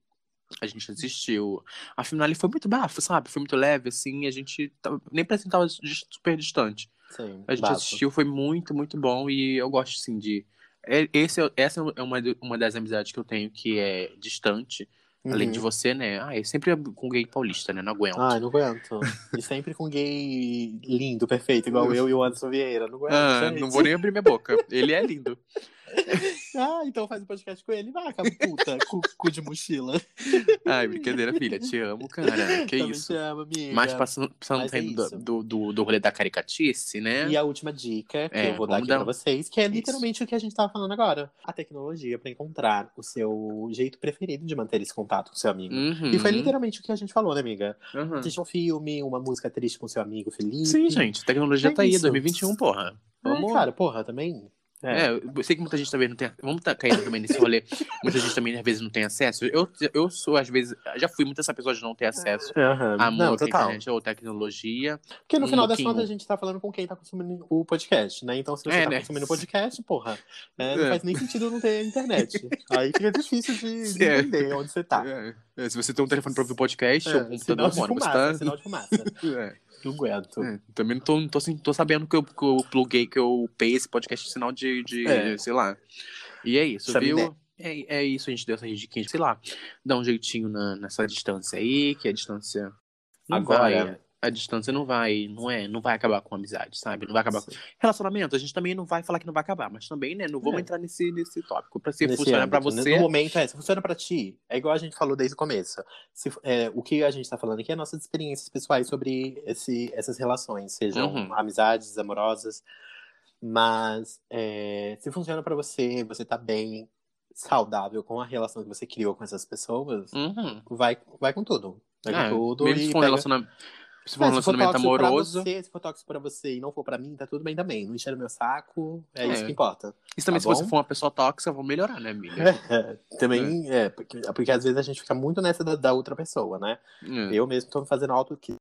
A gente assistiu. A finale foi muito bafo, sabe? Foi muito leve, assim. A gente tava- nem parecia que tava super distante. Sim, A gente bafo. assistiu, foi muito, muito bom. E eu gosto, assim, de. é- Esse, é- essa é uma, uma das amizades que eu tenho que é distante. Além Uhum. de você, né? Ah, é sempre com gay paulista, né? Não aguento. Ai, não aguento. E sempre com gay lindo, perfeito, igual eu e o Anderson Vieira. Não aguento, Ah, não vou nem abrir minha boca. Ele é lindo. Ah, então faz o um podcast com ele. Vai, puta, cu, cu de mochila. Ai, brincadeira, filha. Te amo, cara. Que Também isso. te amo, amiga. Mas passando, passando Mas é do, isso. do, do, do rolê da caricatice, né? E a última dica que É, eu vou dar aqui dar pra vocês, que é literalmente o que a gente tava falando agora. A tecnologia pra encontrar o seu jeito preferido de manter esse contato com seu amigo. Uhum. E foi literalmente o que a gente falou, né, amiga? Uhum. Assiste um filme, uma música triste com seu amigo Felipe. Sim, gente. A tecnologia É tá aí, isso. 2021, porra. É, Vamos. cara, porra, também. É, eu sei que muita gente também não tem. Vamos tá caindo também nesse rolê. Muita gente também, às vezes, não tem acesso. Eu, eu sou, às vezes, já fui muito essa pessoa de não ter acesso Aham. a Não, música, internet ou tecnologia. Porque no um final das contas a gente tá falando com quem tá consumindo o podcast, né? Então se você É, tá né? consumindo o podcast, porra, é, não É. faz nem sentido não ter internet. Aí fica difícil de, de É. entender onde você tá. É, é, se você tem um telefone pra ouvir podcast, É, ou um sinal computador, de mano, você fumaça, tá. sinal de fumaça. É, Não aguento. é. Também não tô, não tô, assim, tô sabendo que eu, que eu pluguei, que eu upei esse podcast de sinal de, de É. sei lá. E é isso, Chaminé. viu? É, é isso, a gente deu essa diquinha, sei lá, dá um jeitinho na, nessa distância aí, que a distância não Agora- vai, a distância não vai, não é, não vai acabar com a amizade, sabe? Não vai acabar com relacionamento, a gente também não vai falar que não vai acabar, mas também, né, não vamos É. entrar nesse, nesse tópico. Pra se Nesse pra âmbito, né? você, No momento, é, se funciona pra ti, é igual a gente falou desde o começo. Se, é, o que a gente tá falando aqui é nossas experiências pessoais sobre esse, essas relações, sejam Uhum. amizades, amorosas. Mas é, se funciona pra você, você tá bem saudável com a relação que você criou com essas pessoas, Uhum. vai, vai com tudo. Vai É, com tudo. mesmo um pega- se for um É, se for relacionamento amoroso, você, se for tóxico pra você e não for pra mim, tá tudo bem também. Não encher o meu saco, é, É. isso que importa. isso também tá se você bom? for uma pessoa tóxica, vão melhorar, né, amiga? também é, porque, porque às vezes a gente fica muito nessa da, da outra pessoa, né? É. Eu mesmo tô me fazendo auto que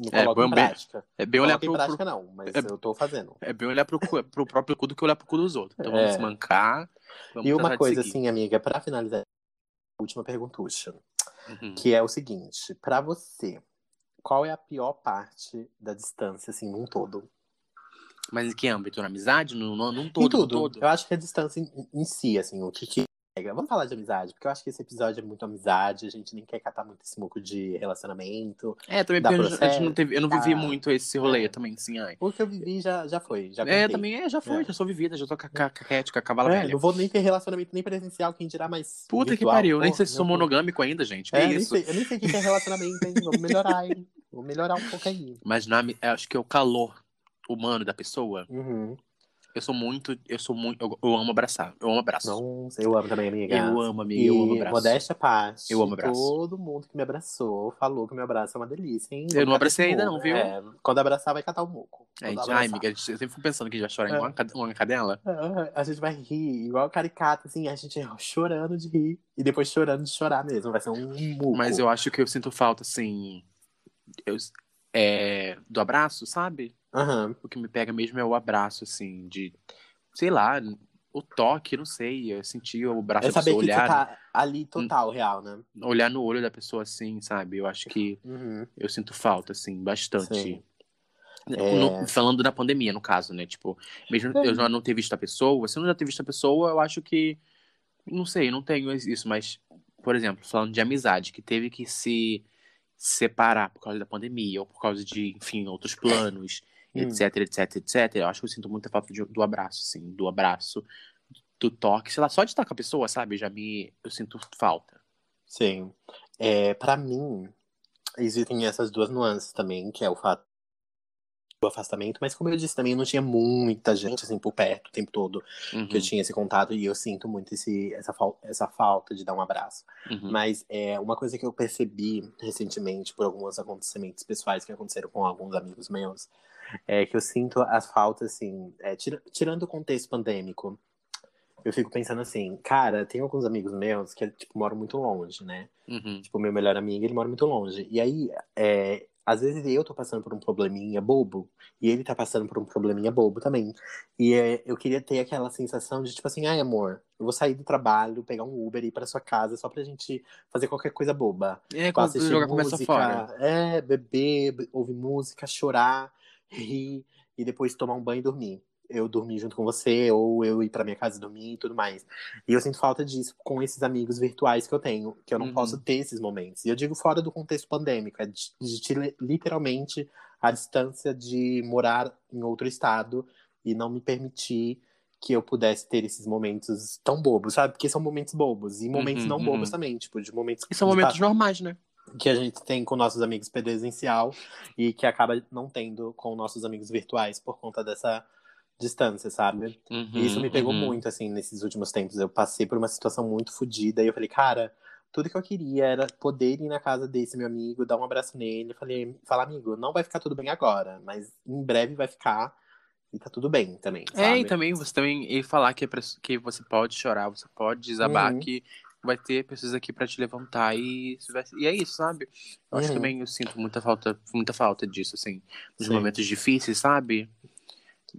não É, coloco em bem- prática. É bem Não olhar pro, prática pro- não, mas é- eu tô fazendo. é bem olhar pro, cu- pro próprio cu do que olhar pro cu dos outros. Então É. vamos se mancar. Vamos e uma coisa assim, amiga, pra finalizar última perguntucha, Uhum. que é o seguinte, pra você, qual é a pior parte da distância assim num todo? Mas em que âmbito? Na amizade? No, no, num todo? em tudo. todo? Eu acho que a distância em, em si, assim, o que que. Vamos falar de amizade, porque eu acho que esse episódio é muito amizade, a gente nem quer catar muito esse muco de relacionamento. É, também porque gente- a gente não processo, teve, eu não vivi tá. muito esse rolê É. também, assim, ai. O que eu vivi já, já foi, já É, também é, já foi, É. já sou vivida, já tô com a ca- caquete, com a cavala É, velha. não vou nem ter relacionamento nem presencial, quem dirá mais. Puta que virtual. pariu, nem sei se sou monogâmico ainda, gente. Que É, nem isso? sei- eu nem sei o que que é relacionamento, hein? Vamos melhorar, hein? Vamos melhorar um pouco aí. Mas na, eu acho que é o calor humano da pessoa. Uhum. Eu sou muito, eu sou muito, eu, eu amo abraçar, eu amo abraço. Nossa, eu amo também, amiga. eu amo, amiga, E eu amo abraço. modéstia parte. Eu amo abraço. Todo mundo que me abrçou falou que meu abraço é uma delícia, hein? Eu Vamos não abracei ainda não, viu? É, quando abraçar, vai catar o. É, Quando de- abraçar. ai, amiga, eu sempre fico pensando que a gente vai chorar É. igual uma cade- uma cadela. Ah, A gente vai rir, igual caricata, assim, a gente chorando de rir. E depois chorando de chorar mesmo. Vai ser um muco. Mas eu acho que eu sinto falta, assim, eu- é, do abraço, sabe? Aham. O que me pega mesmo é o abraço, assim, de, sei lá, o toque, não sei, eu sentir o braço É da pessoa, olhar, tá ali total, real, né? olhar no olho da pessoa, assim, sabe? Eu acho que Uhum. eu sinto falta, assim, bastante. Sim. No- É. falando da pandemia, no caso, né? Tipo, mesmo É. eu já não ter visto a pessoa, se eu não já ter visto a pessoa, eu acho que. Não sei, não tenho isso, mas, por exemplo, falando de amizade, que teve que se separar por causa da pandemia, ou por causa de, enfim, outros planos, Hum. etc, etc, etc. Eu acho que eu sinto muita falta de- do abraço, assim, do abraço, do toque, sei lá, só de estar com a pessoa, sabe? Já me. Eu sinto falta. Sim. É, para mim, existem essas duas nuances também, que é o fato do afastamento, mas como eu disse também, não tinha muita gente assim por perto o tempo todo Uhum, que eu tinha esse contato e eu sinto muito esse, essa, fal- essa falta de dar um abraço. uhum. Mas é uma coisa que eu percebi recentemente por alguns acontecimentos pessoais que aconteceram com alguns amigos meus, é que eu sinto as faltas assim, é, tira- tirando o contexto pandêmico, eu fico pensando assim, cara, tem alguns amigos meus que tipo moram muito longe, né? Uhum. Tipo, meu melhor amigo, ele mora muito longe. E aí, é, às vezes eu tô passando por um probleminha bobo, e ele tá passando por um probleminha bobo também. E é, eu queria ter aquela sensação de, tipo assim, ai, amor, eu vou sair do trabalho, pegar um Uber e ir pra sua casa só pra gente fazer qualquer coisa boba. É, quando assistir jogar música, fora. É, beber, be- ouvir música, chorar, rir, e depois tomar um banho e dormir. Eu dormir junto com você, ou eu ir pra minha casa dormir e tudo mais. E eu sinto falta disso com esses amigos virtuais que eu tenho, que eu não Uhum. posso ter esses momentos. E eu digo fora do contexto pandêmico, é de, de te- literalmente a distância de morar em outro estado e não me permitir que eu pudesse ter esses momentos tão bobos, sabe? Porque são momentos bobos e momentos Uhum, não bobos uhum. também, tipo, de momentos E são de momentos pa- normais, né? que a gente tem com nossos amigos presencial e que acaba não tendo com nossos amigos virtuais por conta dessa distância, sabe? Uhum, E isso me pegou uhum. muito, assim, nesses últimos tempos. Eu passei por uma situação muito fodida e eu falei, cara, tudo que eu queria era poder ir na casa desse meu amigo, dar um abraço nele. Eu falei, fala, amigo, não vai ficar tudo bem agora, mas em breve vai ficar e tá tudo bem também, É, sabe? e também você também e falar que, é que você pode chorar, você pode desabar, Uhum. que vai ter pessoas aqui pra te levantar e, e é isso, sabe? Eu acho Uhum. também, eu sinto muita falta, muita falta disso, assim, nos Sim. momentos difíceis, sabe?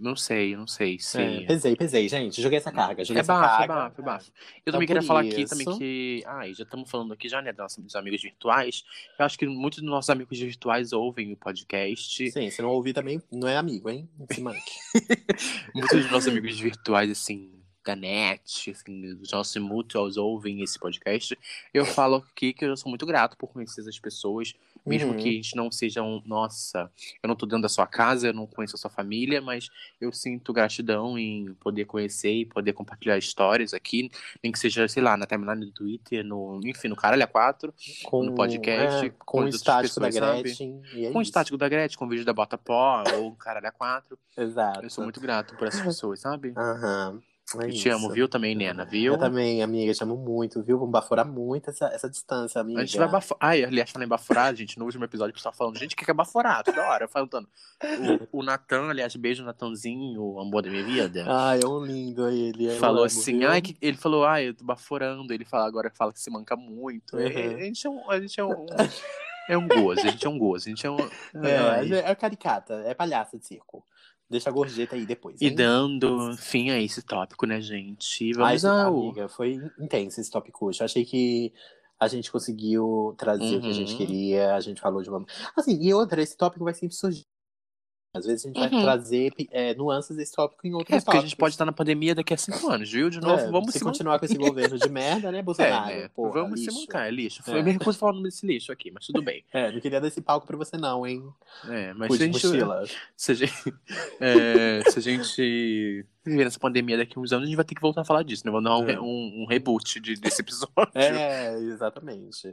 Não sei, não sei se. É, pesei, pesei, gente. Joguei essa carga, joguei É essa bafo, carga. é bafo, é bafo. Eu Então, também queria falar aqui isso- também que. Ai, já estamos falando aqui já, né, dos nossos amigos virtuais. Eu acho que muitos dos nossos amigos virtuais ouvem o podcast. Sim, se não ouvir também, não é amigo, hein? Se manque. Muitos dos nossos amigos virtuais, assim, da net, assim, dos nossos mutuals ouvem esse podcast. Eu falo aqui que eu sou muito grato por conhecer essas pessoas, mesmo Uhum. que a gente não seja um, nossa, eu não tô dentro da sua casa, eu não conheço a sua família, mas eu sinto gratidão em poder conhecer e poder compartilhar histórias aqui, nem que seja, sei lá, na timeline do Twitter, no, enfim, no Caralho A4, Com, no podcast, é, com com o estático da pessoas, sabe? Gretchen. É com o estático da Gretchen, com o vídeo da Bota Pó, ou Caralho A4. Exato. Eu sou muito grato por essas pessoas, sabe? Aham. É Eu te amo, viu, também, Nena, viu? Eu também, amiga, te amo muito, viu? Vamos baforar muito essa, essa distância, amiga. A gente vai baforar. Ai, aliás, falando em baforar, gente, no último episódio o pessoal falando, gente, o que que é baforar? Toda hora, falando. O, o Natan, aliás, beijo, Natanzinho, amor da minha vida. Ai, é um lindo ele. eu falou amo, assim, viu? ai, que... ele falou, ai, eu tô baforando. Ele fala, agora fala que se manca muito. Uhum. É, a gente é um. A gente é um... É um gozo, a gente é um gozo, a gente é um. É, Ai. é caricata, é palhaça de circo. Deixa a gorjeta aí depois. E hein? dando fim a esse tópico, né, gente? Vamos Ai, ao. amiga, foi intenso esse tópico hoje. Eu achei que a gente conseguiu trazer o que a gente Uhum. queria, a gente falou de uma. Assim, e outra, esse tópico vai sempre surgir. Às vezes a gente vai Uhum. trazer é, nuances desse tópico em outros É, porque a gente pode estar na pandemia daqui a cinco anos, viu? De novo, É, vamos se se continuar com esse governo de merda, né, É, Bolsonaro? né? Porra, Vamos lixo. se mancar, é lixo. Foi É. mesma coisa falando desse lixo aqui, mas tudo bem. É, não queria dar esse palco pra você, não, hein? É, mas Cuide se a gente, se a gente, é, se a gente viver nessa pandemia daqui a uns anos, a gente vai ter que voltar a falar disso, né? Vamos dar um, É. um, um reboot de- desse episódio. É, exatamente.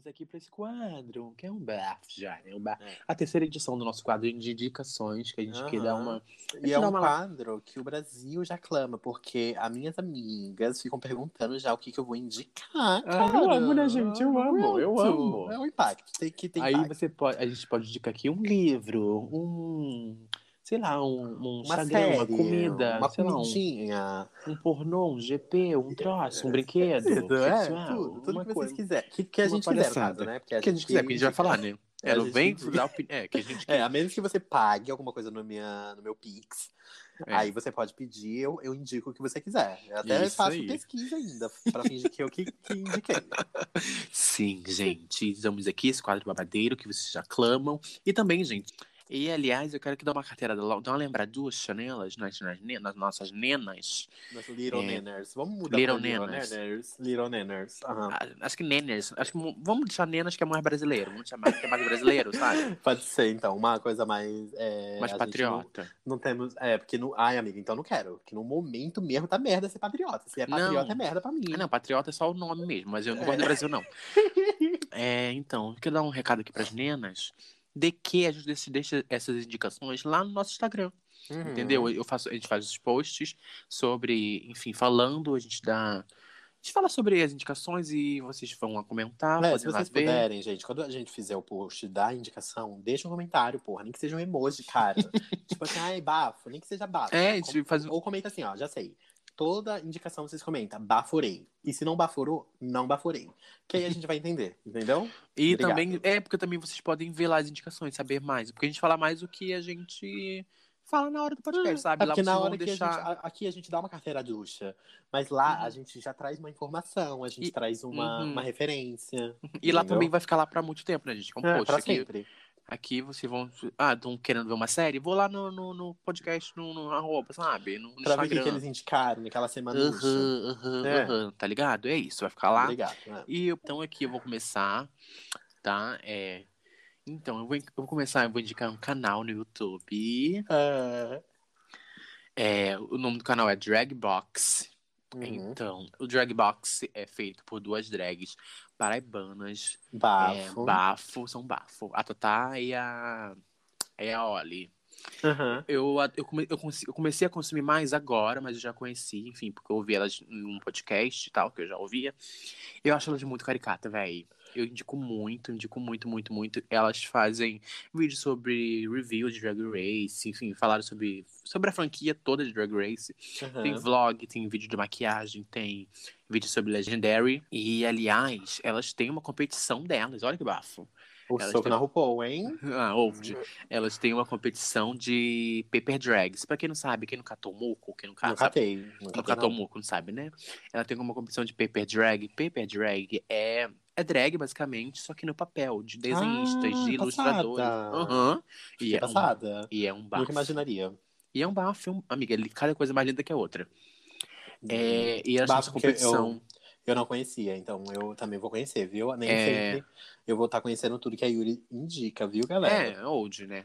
E vamos aqui para esse quadro, que é um bafo já, né? Um bafo. É. A terceira edição do nosso quadro de indicações, que a gente quer dar uma. E é um uma- quadro que o Brasil já clama, porque as minhas amigas ficam perguntando já o que, que eu vou indicar. Ah, eu amo, né, gente? Eu amo, eu amo. É um impacto, tem que ter Aí impacto. você pode, a gente pode indicar aqui um livro, um, sei lá, um, um Uma Instagram, série, uma comida, uma sei lá, um, um pornô, um GP, um troço, um brinquedo, É, sexual, tudo, tudo que vocês quiserem. Que, que a gente quiser, caso, né? Porque que a gente quiser, porque a gente vai falar, né? É, não gente- vem dar opinião. É, que a gente É, a menos que você pague alguma coisa no, minha, no meu Pix. É. Aí você pode pedir, eu, eu indico o que você quiser. Eu até Isso faço aí. pesquisa ainda, pra fingir que eu que, que indiquei. Sim, gente, estamos aqui, esse quadro babadeiro que vocês já clamam. E também, gente, e aliás, eu quero que dê uma carteirada, dá uma lembraducha nelas, nas, nas, nas nossas nenas. Nas Little É. Vamos mudar Little pra Little Nanners. Nanners. Little Nanners. Aham. Ah, Acho que neners, acho que mo- vamos deixar nenas que é mais brasileiro, vamos chamar que é mais brasileiro, sabe? Pode ser, então, uma coisa mais. É, mais patriota. Não, não temos. É, porque no. Ai, amiga, então não quero. Que no momento mesmo tá merda ser patriota. Se é patriota, Não. é merda pra mim. Ah, não, patriota é só o nome mesmo, mas eu não É. gosto do Brasil, não. É, então, quero dar um recado aqui pras nenas, de que a gente deixa- essas indicações lá no nosso Instagram. Uhum. Entendeu? Eu faço, a gente faz os posts sobre, enfim, falando, a gente dá. A gente fala sobre as indicações e vocês vão lá comentar, É, se vocês puderem, gente, quando a gente fizer o post da indicação, deixa um comentário, porra. Nem que seja um emoji, cara. tipo assim, ai, bafo, nem que seja bafo. É, Com- faz um- Ou comenta assim, ó, já sei. Toda indicação vocês comentam, baforei. E se não baforou, não baforei. Que aí a gente vai entender, entendeu? E Obrigado. também, é, porque também vocês podem ver lá as indicações, saber mais. Porque a gente fala mais o que a gente fala na hora do podcast, sabe? É lá porque na hora que deixar. a gente. Aqui a gente dá uma carteira de luxa. Mas lá Uhum. a gente já traz uma informação, a gente E- traz uma, Uhum. uma referência. E lá entendeu? também vai ficar lá pra muito tempo, né, gente? Que é É, post pra aqui. sempre. Aqui vocês vão. Ah, estão querendo ver uma série? Vou lá no, no, no podcast, no, no arroba, sabe? No, no Pra ver o que, Instagram. eles indicaram naquela semana. Aham, aham, É. aham. Tá ligado? É isso, vai ficar lá. Obrigado. né? E então aqui eu vou começar, tá? É, então, eu vou, eu vou começar, eu vou indicar um canal no YouTube. Ah, É, o nome do canal é Dragbox. uhum. Então, o Dragbox é feito por duas drags paraibanas. Bafo. É, bafo, são bafo. A Tatá e a, e a Oli. Aham. Eu, eu, come- eu, eu comecei a consumir mais agora, mas eu já conheci, enfim, porque eu ouvi elas em um podcast e tal, que eu já ouvia. Eu acho elas muito caricata, véi. Eu indico muito, indico muito, muito, muito. Elas fazem vídeos sobre review de Drag Race, enfim, falaram sobre, sobre a franquia toda de Drag Race. Tem aham. vlog, tem vídeo de maquiagem, tem vídeo sobre Legendary. E, aliás, elas têm uma competição delas, olha que bafo. O Elas soco têm- na RuPaul, hein? Ah, ouve. Elas têm uma competição de paper drags. Pra quem não sabe, quem nunca catou muco, quem nunca Não catei. Não nunca catei, catou muco, não sabe, né? Ela tem uma competição de paper drag. Paper drag é, é drag, basicamente, só que no papel, de desenhistas, Ah, de ilustradores. Aham. E, é um, passada. e é um bafo. Nunca imaginaria. E é um bafo, é um- amiga, cada coisa mais linda que a outra. É, e essa Bafo que eu- competição. Eu não conhecia, então eu também vou conhecer, viu? Nem É. sempre eu vou estar conhecendo tudo que a Yuri indica, viu, galera? É, old, né?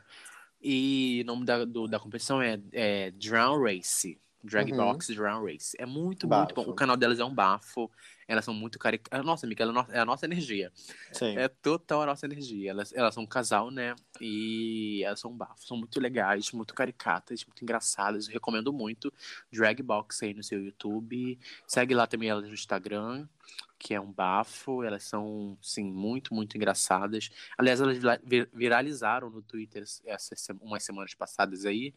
E o nome da, do- da competição é, é Drown Race. Drag Uhum. Box Drown Race. É muito, Bafo. muito bom. O canal delas é um bafo. Elas são muito caricatas. Nossa, amiga, ela é a nossa- é a nossa energia. Sim. É total a nossa energia. Elas, elas são um casal, né? E elas são bafos. São muito legais, muito caricatas, muito engraçadas. Eu recomendo muito. Drag Box aí no seu YouTube. Segue lá também elas no Instagram, que é um bafo. Elas são, sim, muito, muito engraçadas. Aliás, elas vira- vir- viralizaram no Twitter essas umas semanas passadas aí.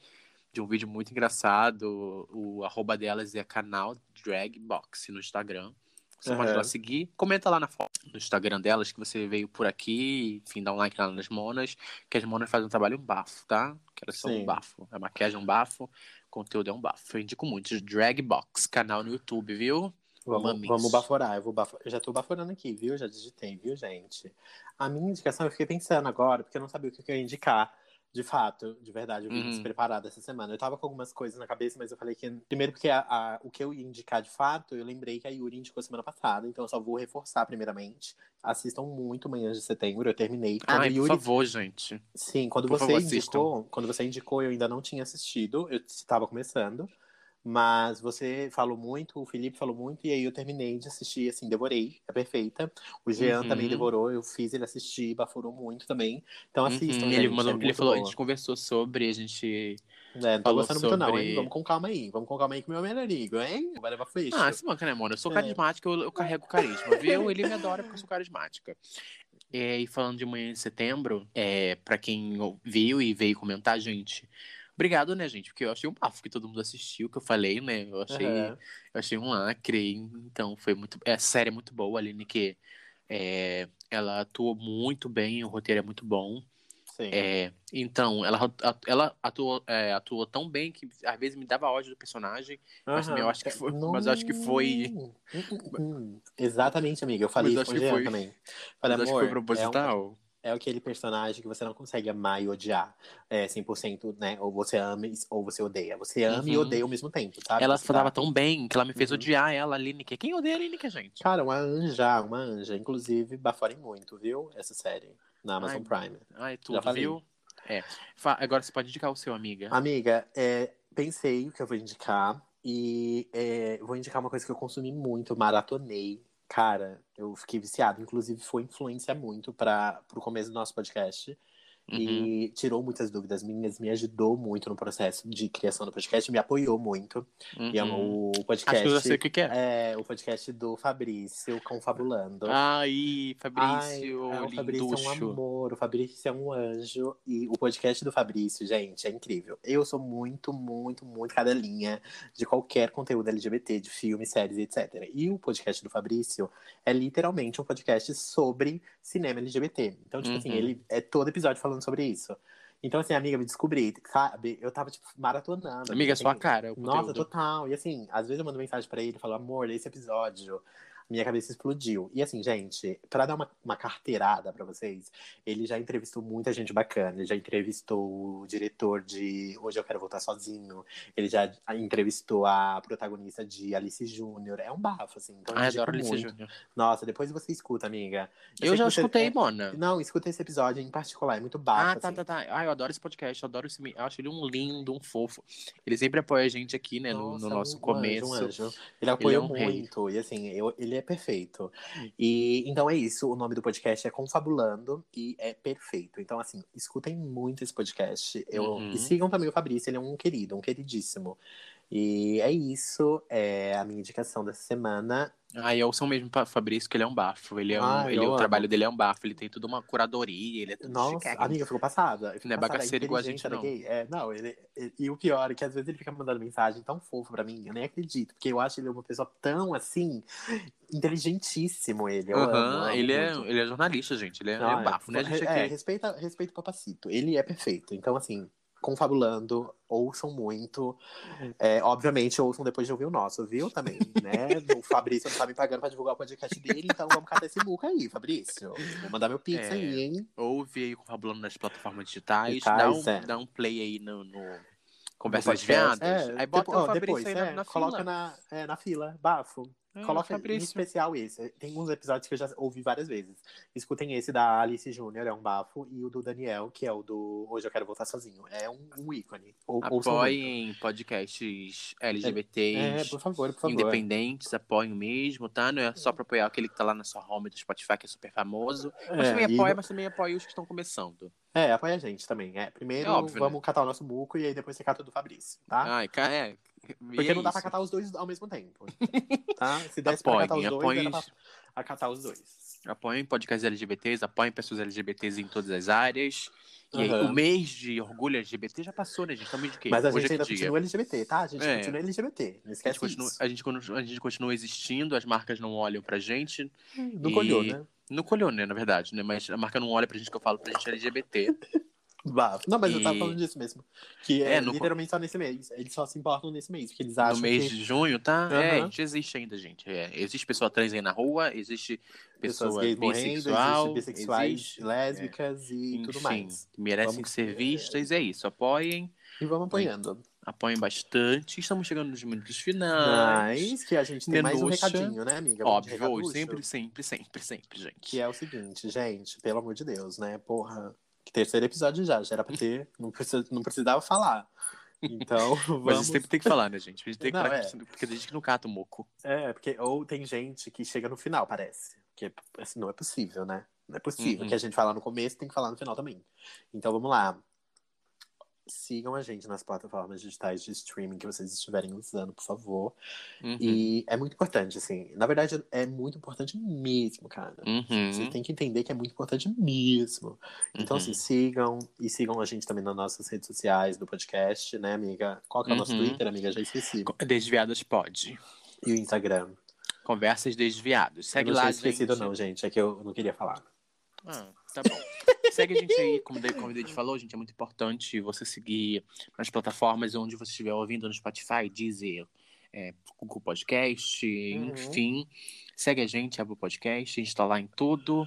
De um vídeo muito engraçado. O arroba delas é canal Drag Box no Instagram. Você pode ir lá seguir. Comenta lá na foto no Instagram delas que você veio por aqui. Enfim, dá um like lá nas monas. Que as monas fazem um trabalho um bafo, tá? Que elas são um bafo. A maquiagem é um bafo. O conteúdo é um bafo. Eu indico muito. Drag Box, canal no YouTube, viu? Vamos, Mamis. vamos baforar. Eu, vou bafo- eu já tô baforando aqui, viu? Já digitei, viu, gente? A minha indicação, eu fiquei pensando agora, porque eu não sabia o que eu ia indicar. De fato, de verdade, eu vim Uhum. despreparada essa semana. Eu tava com algumas coisas na cabeça, mas eu falei que. Primeiro, porque a- a- o que eu ia indicar de fato, eu lembrei que a Yuri indicou semana passada, então eu só vou reforçar primeiramente. Assistam muito Manhãs de Setembro, eu terminei. Quando Ai, por Yuri favor, gente. Sim, quando Por você favor, indicou, quando você indicou, eu ainda não tinha assistido, eu estava começando, mas você falou muito, o Felipe falou muito, e aí eu terminei de assistir, assim, devorei, é perfeita. O Jean Uhum. também devorou, eu fiz ele assistir, baforou muito também. Então assistam, Uhum, gente, ele, mandou, é ele falou, a boa. gente conversou sobre, a gente. É, não tô falou gostando muito não, sobre- hein? Vamos com calma aí, vamos com calma aí com o meu melhor amigo, hein? Vai levar fecho. Ah, se manca, né, mano? Eu sou É. carismática, eu, eu carrego carisma, viu? Ele me adora porque eu sou carismática. É, e falando de manhã de setembro, é, pra quem viu e veio comentar, gente. Obrigado, né, gente? Porque eu achei um bafo que todo mundo assistiu, que eu falei, né? Eu achei, Aham. eu achei um lacre. Então, foi muito. É, a série é muito boa, a Aline, que é, ela atuou muito bem, o roteiro é muito bom. Sim. É, então, ela, ela atuou, é, atuou tão bem que às vezes me dava ódio do personagem. mas Aham. eu acho que foi- mas eu acho que foi-. Exatamente, amiga. Eu falei Mas isso acho com o que Jean foi- também. Falei, Mas acho que amor, foi é um proposital. É aquele personagem que você não consegue amar e odiar é, 100%, né? Ou você ama ou você odeia. Você ama e Uhum. odeia ao mesmo tempo, sabe? Ela falava tá- tão bem que ela me fez Uhum. odiar ela, a Lineker. Quem odeia a Lineker, gente? Cara, uma anja, uma anja. Inclusive, baforem muito, viu? Essa série na Amazon Prime. Ai, Já tudo, viu? É. Fa- Agora você pode indicar o seu, amiga. Amiga, é, pensei o que eu vou indicar. E é, vou indicar uma coisa que eu consumi muito, maratonei. Cara, eu fiquei viciado. Inclusive, foi influência muito para o começo do nosso podcast. Uhum. E tirou muitas dúvidas minhas, me ajudou muito no processo de criação do podcast, me apoiou muito. E é Uhum. o podcast. Acho que eu já sei o que, é. É, o podcast do Fabrício, Confabulando. Ai, Ai, Fabrício, é, o Fabrício é um amor, o Fabrício é um anjo. E o podcast do Fabrício, gente, é incrível. Eu sou muito, muito, muito cadelinha de qualquer conteúdo LGBT, de filmes, séries, etc. E o podcast do Fabrício é literalmente um podcast sobre cinema LGBT. Então, tipo assim, Uhum. ele é todo episódio falando sobre isso. Então, assim, amiga, me descobri, sabe? Eu tava, tipo, maratonando. Amiga, é assim, sua cara. Nossa, total. E assim, às vezes eu mando mensagem pra ele e falo, amor, esse episódio. Minha cabeça explodiu. E assim, gente, para dar uma, uma carteirada para vocês, ele já entrevistou muita gente bacana. Ele já entrevistou o diretor de Hoje Eu Quero Voltar Sozinho. Ele já entrevistou a protagonista de Alice Júnior. É um bafo, assim. Então, Ah, eu adoro Alice muito. Júnior. Nossa, depois você escuta, amiga. Eu sei já você- escutei, é- Mona. Não, escuta esse episódio em particular, é muito bafo. Ah, tá, assim. tá, tá. Ah, eu adoro esse podcast, eu adoro esse. Eu acho ele um lindo, um fofo. Ele sempre apoia a gente aqui, né, no, no Nossa, nosso um começo. anjo, um anjo. Ele apoiou um rei. muito, e assim, eu- ele é perfeito. E então é isso, o nome do podcast é Confabulando e é perfeito. Então, assim, escutem muito esse podcast. Eu, Uhum. E sigam também o Fabrício, ele é um querido, um queridíssimo. E é isso, é a minha indicação dessa semana. Ah, e ouçam mesmo pra Fabrício, que ele é um bafo. Ele é um, Ai, ele, o amo. trabalho dele é um bafo. Ele tem tudo uma curadoria, ele é tudo Nossa, chiquérrimo. amiga, ficou passada. Eu fico Não é bagaceiro igual a gente, gay. É, não, ele, ele- E o pior é que às vezes ele fica mandando mensagem tão fofa pra mim, eu nem acredito. Porque eu acho ele uma pessoa tão assim, inteligentíssimo ele. Eu amo, Aham, amo ele, é, ele é jornalista, gente. Ele é, Não, é bafo, né? A gente é, aqui. respeita, respeita o papacito. Ele é perfeito. Então, assim, confabulando, ouçam muito. É, obviamente, ouçam depois de ouvir o nosso, viu? Também, né? O Fabrício não tá me pagando pra divulgar o podcast dele, então vamos catar esse muco aí, Fabrício. Vou mandar meu pix É. aí, hein? Ouve aí confabulando nas plataformas digitais. Digitais, dá, um, é. dá um play aí no, no Conversas podcast. Desviadas. É, aí bota depo- ó, o Fabrício depois, aí é, na, na coloca fila. na, é, na fila, bafo. É, Coloca em especial esse. Tem uns episódios que eu já ouvi várias vezes. Escutem esse da Alice Júnior, é um bafo, e o do Daniel, que é o do Hoje Eu Quero Voltar Sozinho. É um, um ícone. Ou. Apoiem podcasts LGBTs. É, por favor, por favor. Independentes, apoiem mesmo, tá? Não é só pra apoiar aquele que tá lá na sua home do Spotify, que é super famoso. Mas É, também e- apoia, mas também apoia os que estão começando. É, apoia a gente também. É, primeiro É óbvio, né? vamos catar o nosso buco e aí depois você cata o do Fabrício, tá? Ai, é. Porque não dá pra catar os dois ao mesmo tempo. tá? Se desse pra Apoiem, catar os dois, apoiem, pra acatar os dois. apoiem podcasts LGBTs, apoiem pessoas LGBTs em todas as áreas. E aí, o mês de orgulho LGBT já passou, né, gente? Estamos de quê? Mas a Hoje gente é ainda dia? continua LGBT, tá? A gente É. continua LGBT. Não A gente, esquece continua, a, gente, continua- a gente continua existindo, as marcas não olham pra gente. Não e- colhou, né? Não colheu, né, na verdade, né? Mas a marca não olha pra gente que eu falo pra gente LGBT. Bafo. Não, mas eu tava E- falando disso mesmo. Que é, É, no- literalmente só nesse mês. Eles só se importam nesse mês, porque eles acham no mês que de junho, tá? É, a gente existe ainda, gente. É, existe pessoa trans aí na rua, existe pessoas pessoa gays morrendo, bissexual, existem bissexuais, existe, lésbicas e enfim, tudo mais. merecem Vamos- ser vistas, é isso. Apoiem, E vamos apoiando. apoiem bastante. Estamos chegando nos minutos finais. Mas que a gente tem mais um Denúncia. recadinho, né, amiga? Vamos Óbvio, sempre, sempre, sempre, sempre, gente. Que é o seguinte, gente, pelo amor de Deus, né? Porra, terceiro episódio já, já era pra ter, não, precisa, não precisava falar. Então, Mas vamos. isso sempre tem que falar, né, gente? A gente tem que Não, é. Porque a gente que não cata o moco. É, porque ou tem gente que chega no final, parece. Que assim, não é possível, né? Não é possível. Uhum. que a gente fala no começo tem que falar no final também. Então vamos lá. Sigam a gente nas plataformas digitais de streaming que vocês estiverem usando, por favor. Uhum. E é muito importante, assim. Na verdade, é muito importante mesmo, cara. Uhum. Você tem que entender que é muito importante mesmo. Então, Uhum. assim, sigam. E sigam a gente também nas nossas redes sociais do podcast, né, amiga? Qual que é o nosso Uhum. Twitter, amiga? Já esqueci. Desviadas pode. E o Instagram. Conversas desviadas. Segue eu não lá, esquecido, gente. não, gente. É que eu não queria falar. Ah, tá bom. Segue a gente aí, como o como o David falou, gente, é muito importante você seguir nas plataformas onde você estiver ouvindo no Spotify, Deezer, é, Google Podcast, Uhum. enfim. Segue a gente, abre o podcast, a gente tá lá em tudo.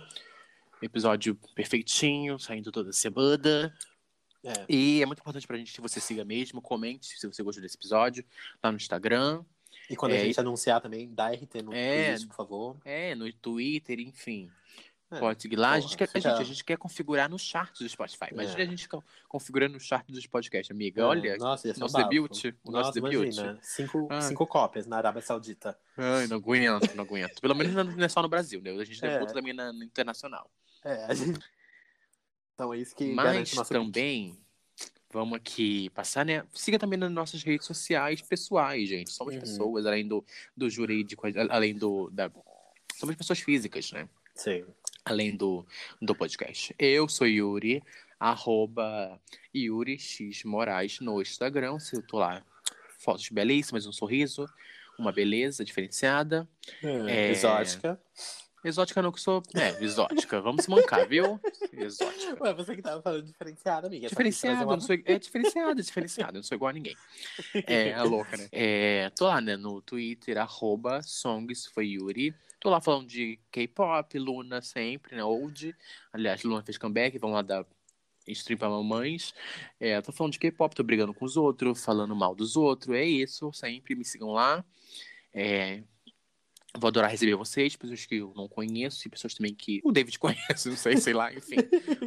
Episódio perfeitinho, saindo toda semana. É. E é muito importante pra gente que você siga mesmo, comente se você gostou desse episódio lá no Instagram, E quando É, a gente anunciar também, dá RT no É. playlist, por favor. é, no Twitter, enfim. É. Pode seguir lá. a, gente quer, a, gente, a gente quer configurar no chart do Spotify. Imagina É. a gente co- configurando no chart dos podcasts, amiga. É, Olha, nossa, nosso debut, o nosso debut. Cinco, Ah. cinco cópias na Arábia Saudita. Ai, não aguento, não aguento. Pelo menos não é só no Brasil, né? A gente É. debuta também na, no internacional. É, a gente... Então é isso que Mas também, vamos aqui passar, né? Siga também nas nossas redes sociais pessoais, gente. Somos Uhum. pessoas, além do, do jurídico, além do. Da... Somos pessoas físicas, né? Sim. Além do, do podcast. Eu sou Yuri, arroba Yuri X Moraes no Instagram. Se eu tô lá, fotos belíssimas, um sorriso, uma beleza diferenciada. É, É. Exótica. Exótica não, que sou. É, exótica. Vamos se mancar, viu? Exótica. Ué, você que tava falando diferenciada, amiga. Eu uma- não sou. É diferenciado, é diferenciado. Eu não sou igual a ninguém. É, é louca, né? É, tô lá, né, no Twitter, arroba Songs foi Yuri. Tô lá falando de K-pop, Luna sempre, né? Old. Aliás, Luna fez comeback, vamos lá dar stream pra mamães. É, tô falando de K-pop, tô brigando com os outros, falando mal dos outros. É isso, sempre me sigam lá. É, Vou adorar receber vocês, pessoas que eu não conheço e pessoas também que o David conhece, não sei, sei lá, enfim,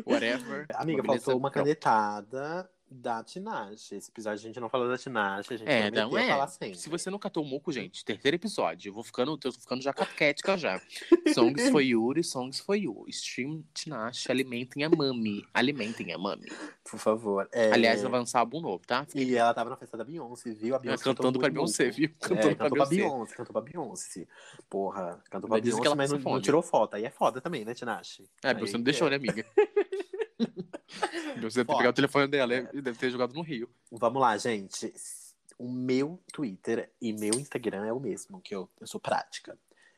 whatever. Amiga, faltou uma canetada da Tinashe. Esse episódio a gente não falou da Tinashe, a gente É, não é. falar sempre. Se você não catou o moco, gente, terceiro episódio. Eu vou ficando, eu tô ficando já caquética já. Songs for Yuri, Songs for You. Stream Tinashe, alimentem a mami. Alimentem a mami. Por favor. É, Aliás, ela vai lançar álbum novo, tá? E ela tava na festa da Beyoncé, viu? A Beyoncé cantando pra muito Beyoncé, viu? É, Cantando pra cantou pra Beyoncé. Cantou pra Beyoncé. Porra, cantou pra Beyoncé, ela mas não, não tirou foto. Aí é foda também, né, Tinashe? É, Aí você não deixou, é. né, amiga? Você deve ter pegado o telefone dela e deve ter jogado no Rio. Vamos lá, gente. O meu Twitter e meu Instagram é o mesmo, que eu, eu sou prática.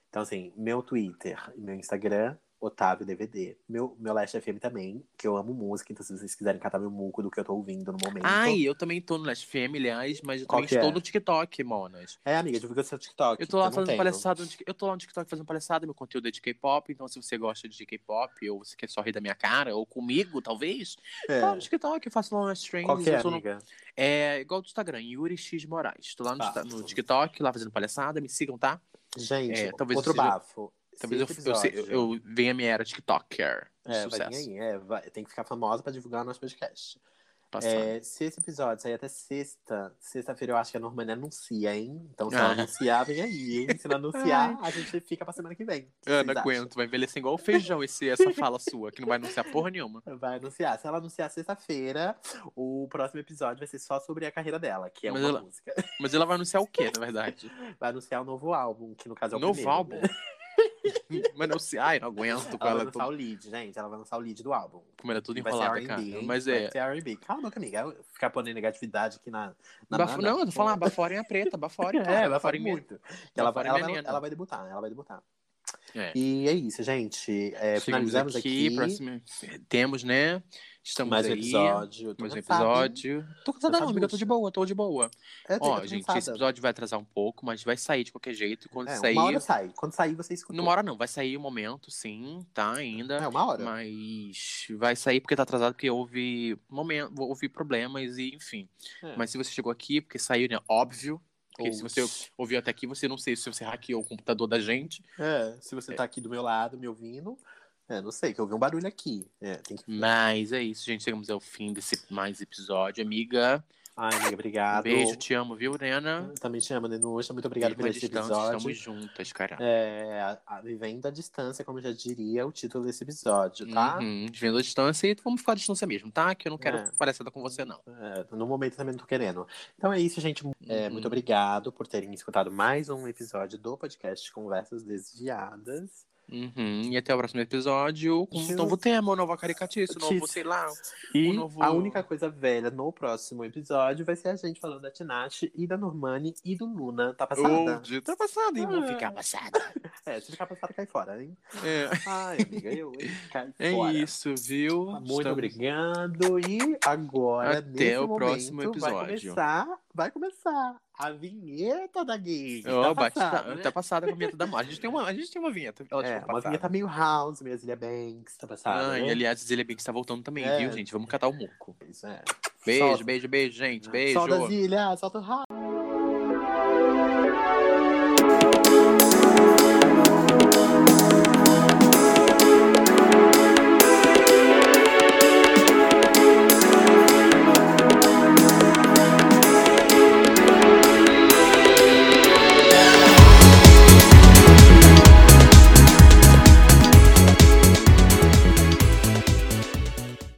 Então, assim, meu Twitter e meu Instagram, Otávio DVD. Meu, meu Last FM também, que eu amo música, então se vocês quiserem catar meu muco do que eu tô ouvindo no momento. Ai, eu também tô no Last FM, aliás, mas eu Qual também que estou é? no TikTok, monas. É, amiga, divulga seu TikTok. Eu tô lá fazendo palhaçada, eu tô lá no TikTok fazendo palhaçada, meu conteúdo é de K-pop, então se você gosta de K-pop, ou você quer só rir da minha cara, ou comigo, talvez, É. tá no TikTok, eu faço lá umas trends. Qual que é, tô no- amiga? É igual do Instagram, Yuri X Moraes. Tô lá no, Tá. no TikTok, lá fazendo palhaçada, me sigam, tá? Gente, É, talvez outro seja- bafo. Talvez eu, eu, episódio- eu, venha a minha era TikToker. É, vai sucesso. vir aí, é, vai- tem que ficar famosa pra divulgar o nosso podcast. É, se esse episódio sair até sexta, sexta-feira eu acho que a Normani anuncia, hein? Então se Ah. ela anunciar, vem aí, hein? Se não anunciar, a gente fica pra semana que vem. Que Eu acham? aguento, vai envelhecer igual o feijão esse, essa fala sua, que não vai anunciar porra nenhuma. Vai anunciar. Se ela anunciar sexta-feira, o próximo episódio vai ser só sobre a carreira dela, que é Mas uma ela- música. Mas ela vai anunciar o quê, na verdade? Vai anunciar o novo álbum, que no caso é o Novo primeiro. álbum? Mas não se. Ai, não aguento com Ela vai ela. lançar o lead, gente. Ela vai lançar o lead do álbum. Como ela é tudo enrolada, cara. Mas Vai é. ser R&B. Calma, amiga. Ficar pondo negatividade aqui na, na Bafo... Não, eu tô falando, baforem a preta, baforem. É, em mim. muito. Ela, vai, ela, vai, ela vai debutar, ela vai debutar. É. E é isso, gente. É, finalizamos aqui, próximo... Temos, né? Estamos mais um aí. episódio. Tô Mais um episódio. Tô cansada não, amiga, tô de boa, tô de boa. É, tô Ó, gente, cansada. esse episódio vai atrasar um pouco, mas vai sair de qualquer jeito. Quando É, sair. uma hora sai. Quando sair, você escuta. Numa hora não, vai sair um momento, sim, tá? Ainda. É, uma hora. Mas vai sair porque tá atrasado, porque houve momento, houve problemas e enfim. É. Mas se você chegou aqui, porque saiu, né? Óbvio. Porque se Oxi. você ouviu até aqui, você não sei se você hackeou o computador da gente. É, se você tá aqui do meu lado me ouvindo, é, não sei, que eu ouvi um barulho aqui. É, que... Mas é isso, gente. Chegamos ao fim desse mais episódio, amiga. Ai, amiga, Um obrigado. beijo, te amo, viu, Nena? Também te amo, Nenuxa. Muito obrigado Mesmo por à esse distância, episódio. Estamos juntas, cara. É, a, a Vivendo à Distância, como já diria o título desse episódio, tá? Uhum, vendo a distância e vamos ficar à distância mesmo, tá? Que eu não quero É. parecida com você, não. É, no momento também não tô querendo. Então é isso, gente. É, Uhum. Muito obrigado por terem escutado mais um episódio do podcast Conversas Desviadas. Uhum, E até o próximo episódio com um novo tema, nova caricatice, novo, Tice. sei lá. E O novo- a única coisa velha no próximo episódio vai ser a gente falando da Tinashe e da Normani e do Luna. Tá passada? Old, tá passado, hein? Vou Ah. ficar passada. É, se ficar passada, cai fora, hein? É, Ai, amiga, eu, hein? Cai é fora. isso, viu? Muito Estamos- obrigado. E agora, Até nesse o momento, próximo vai episódio. começar, vai começar a vinheta da gay. Ó, tá passada, tá, né? tá passada com a vinheta da Mari. A gente tem uma, a gente tem uma vinheta. Ela É, tipo, uma passada. vinheta meio house, meio Zilia Banks, tá passada, Ah, né? e aliás, Zília Bem que está voltando também, É. viu, gente? Vamos catar o muco. Isso é. Beijo, Solta. beijo, beijo, gente. Beijo. Solta a Zília, solta o house.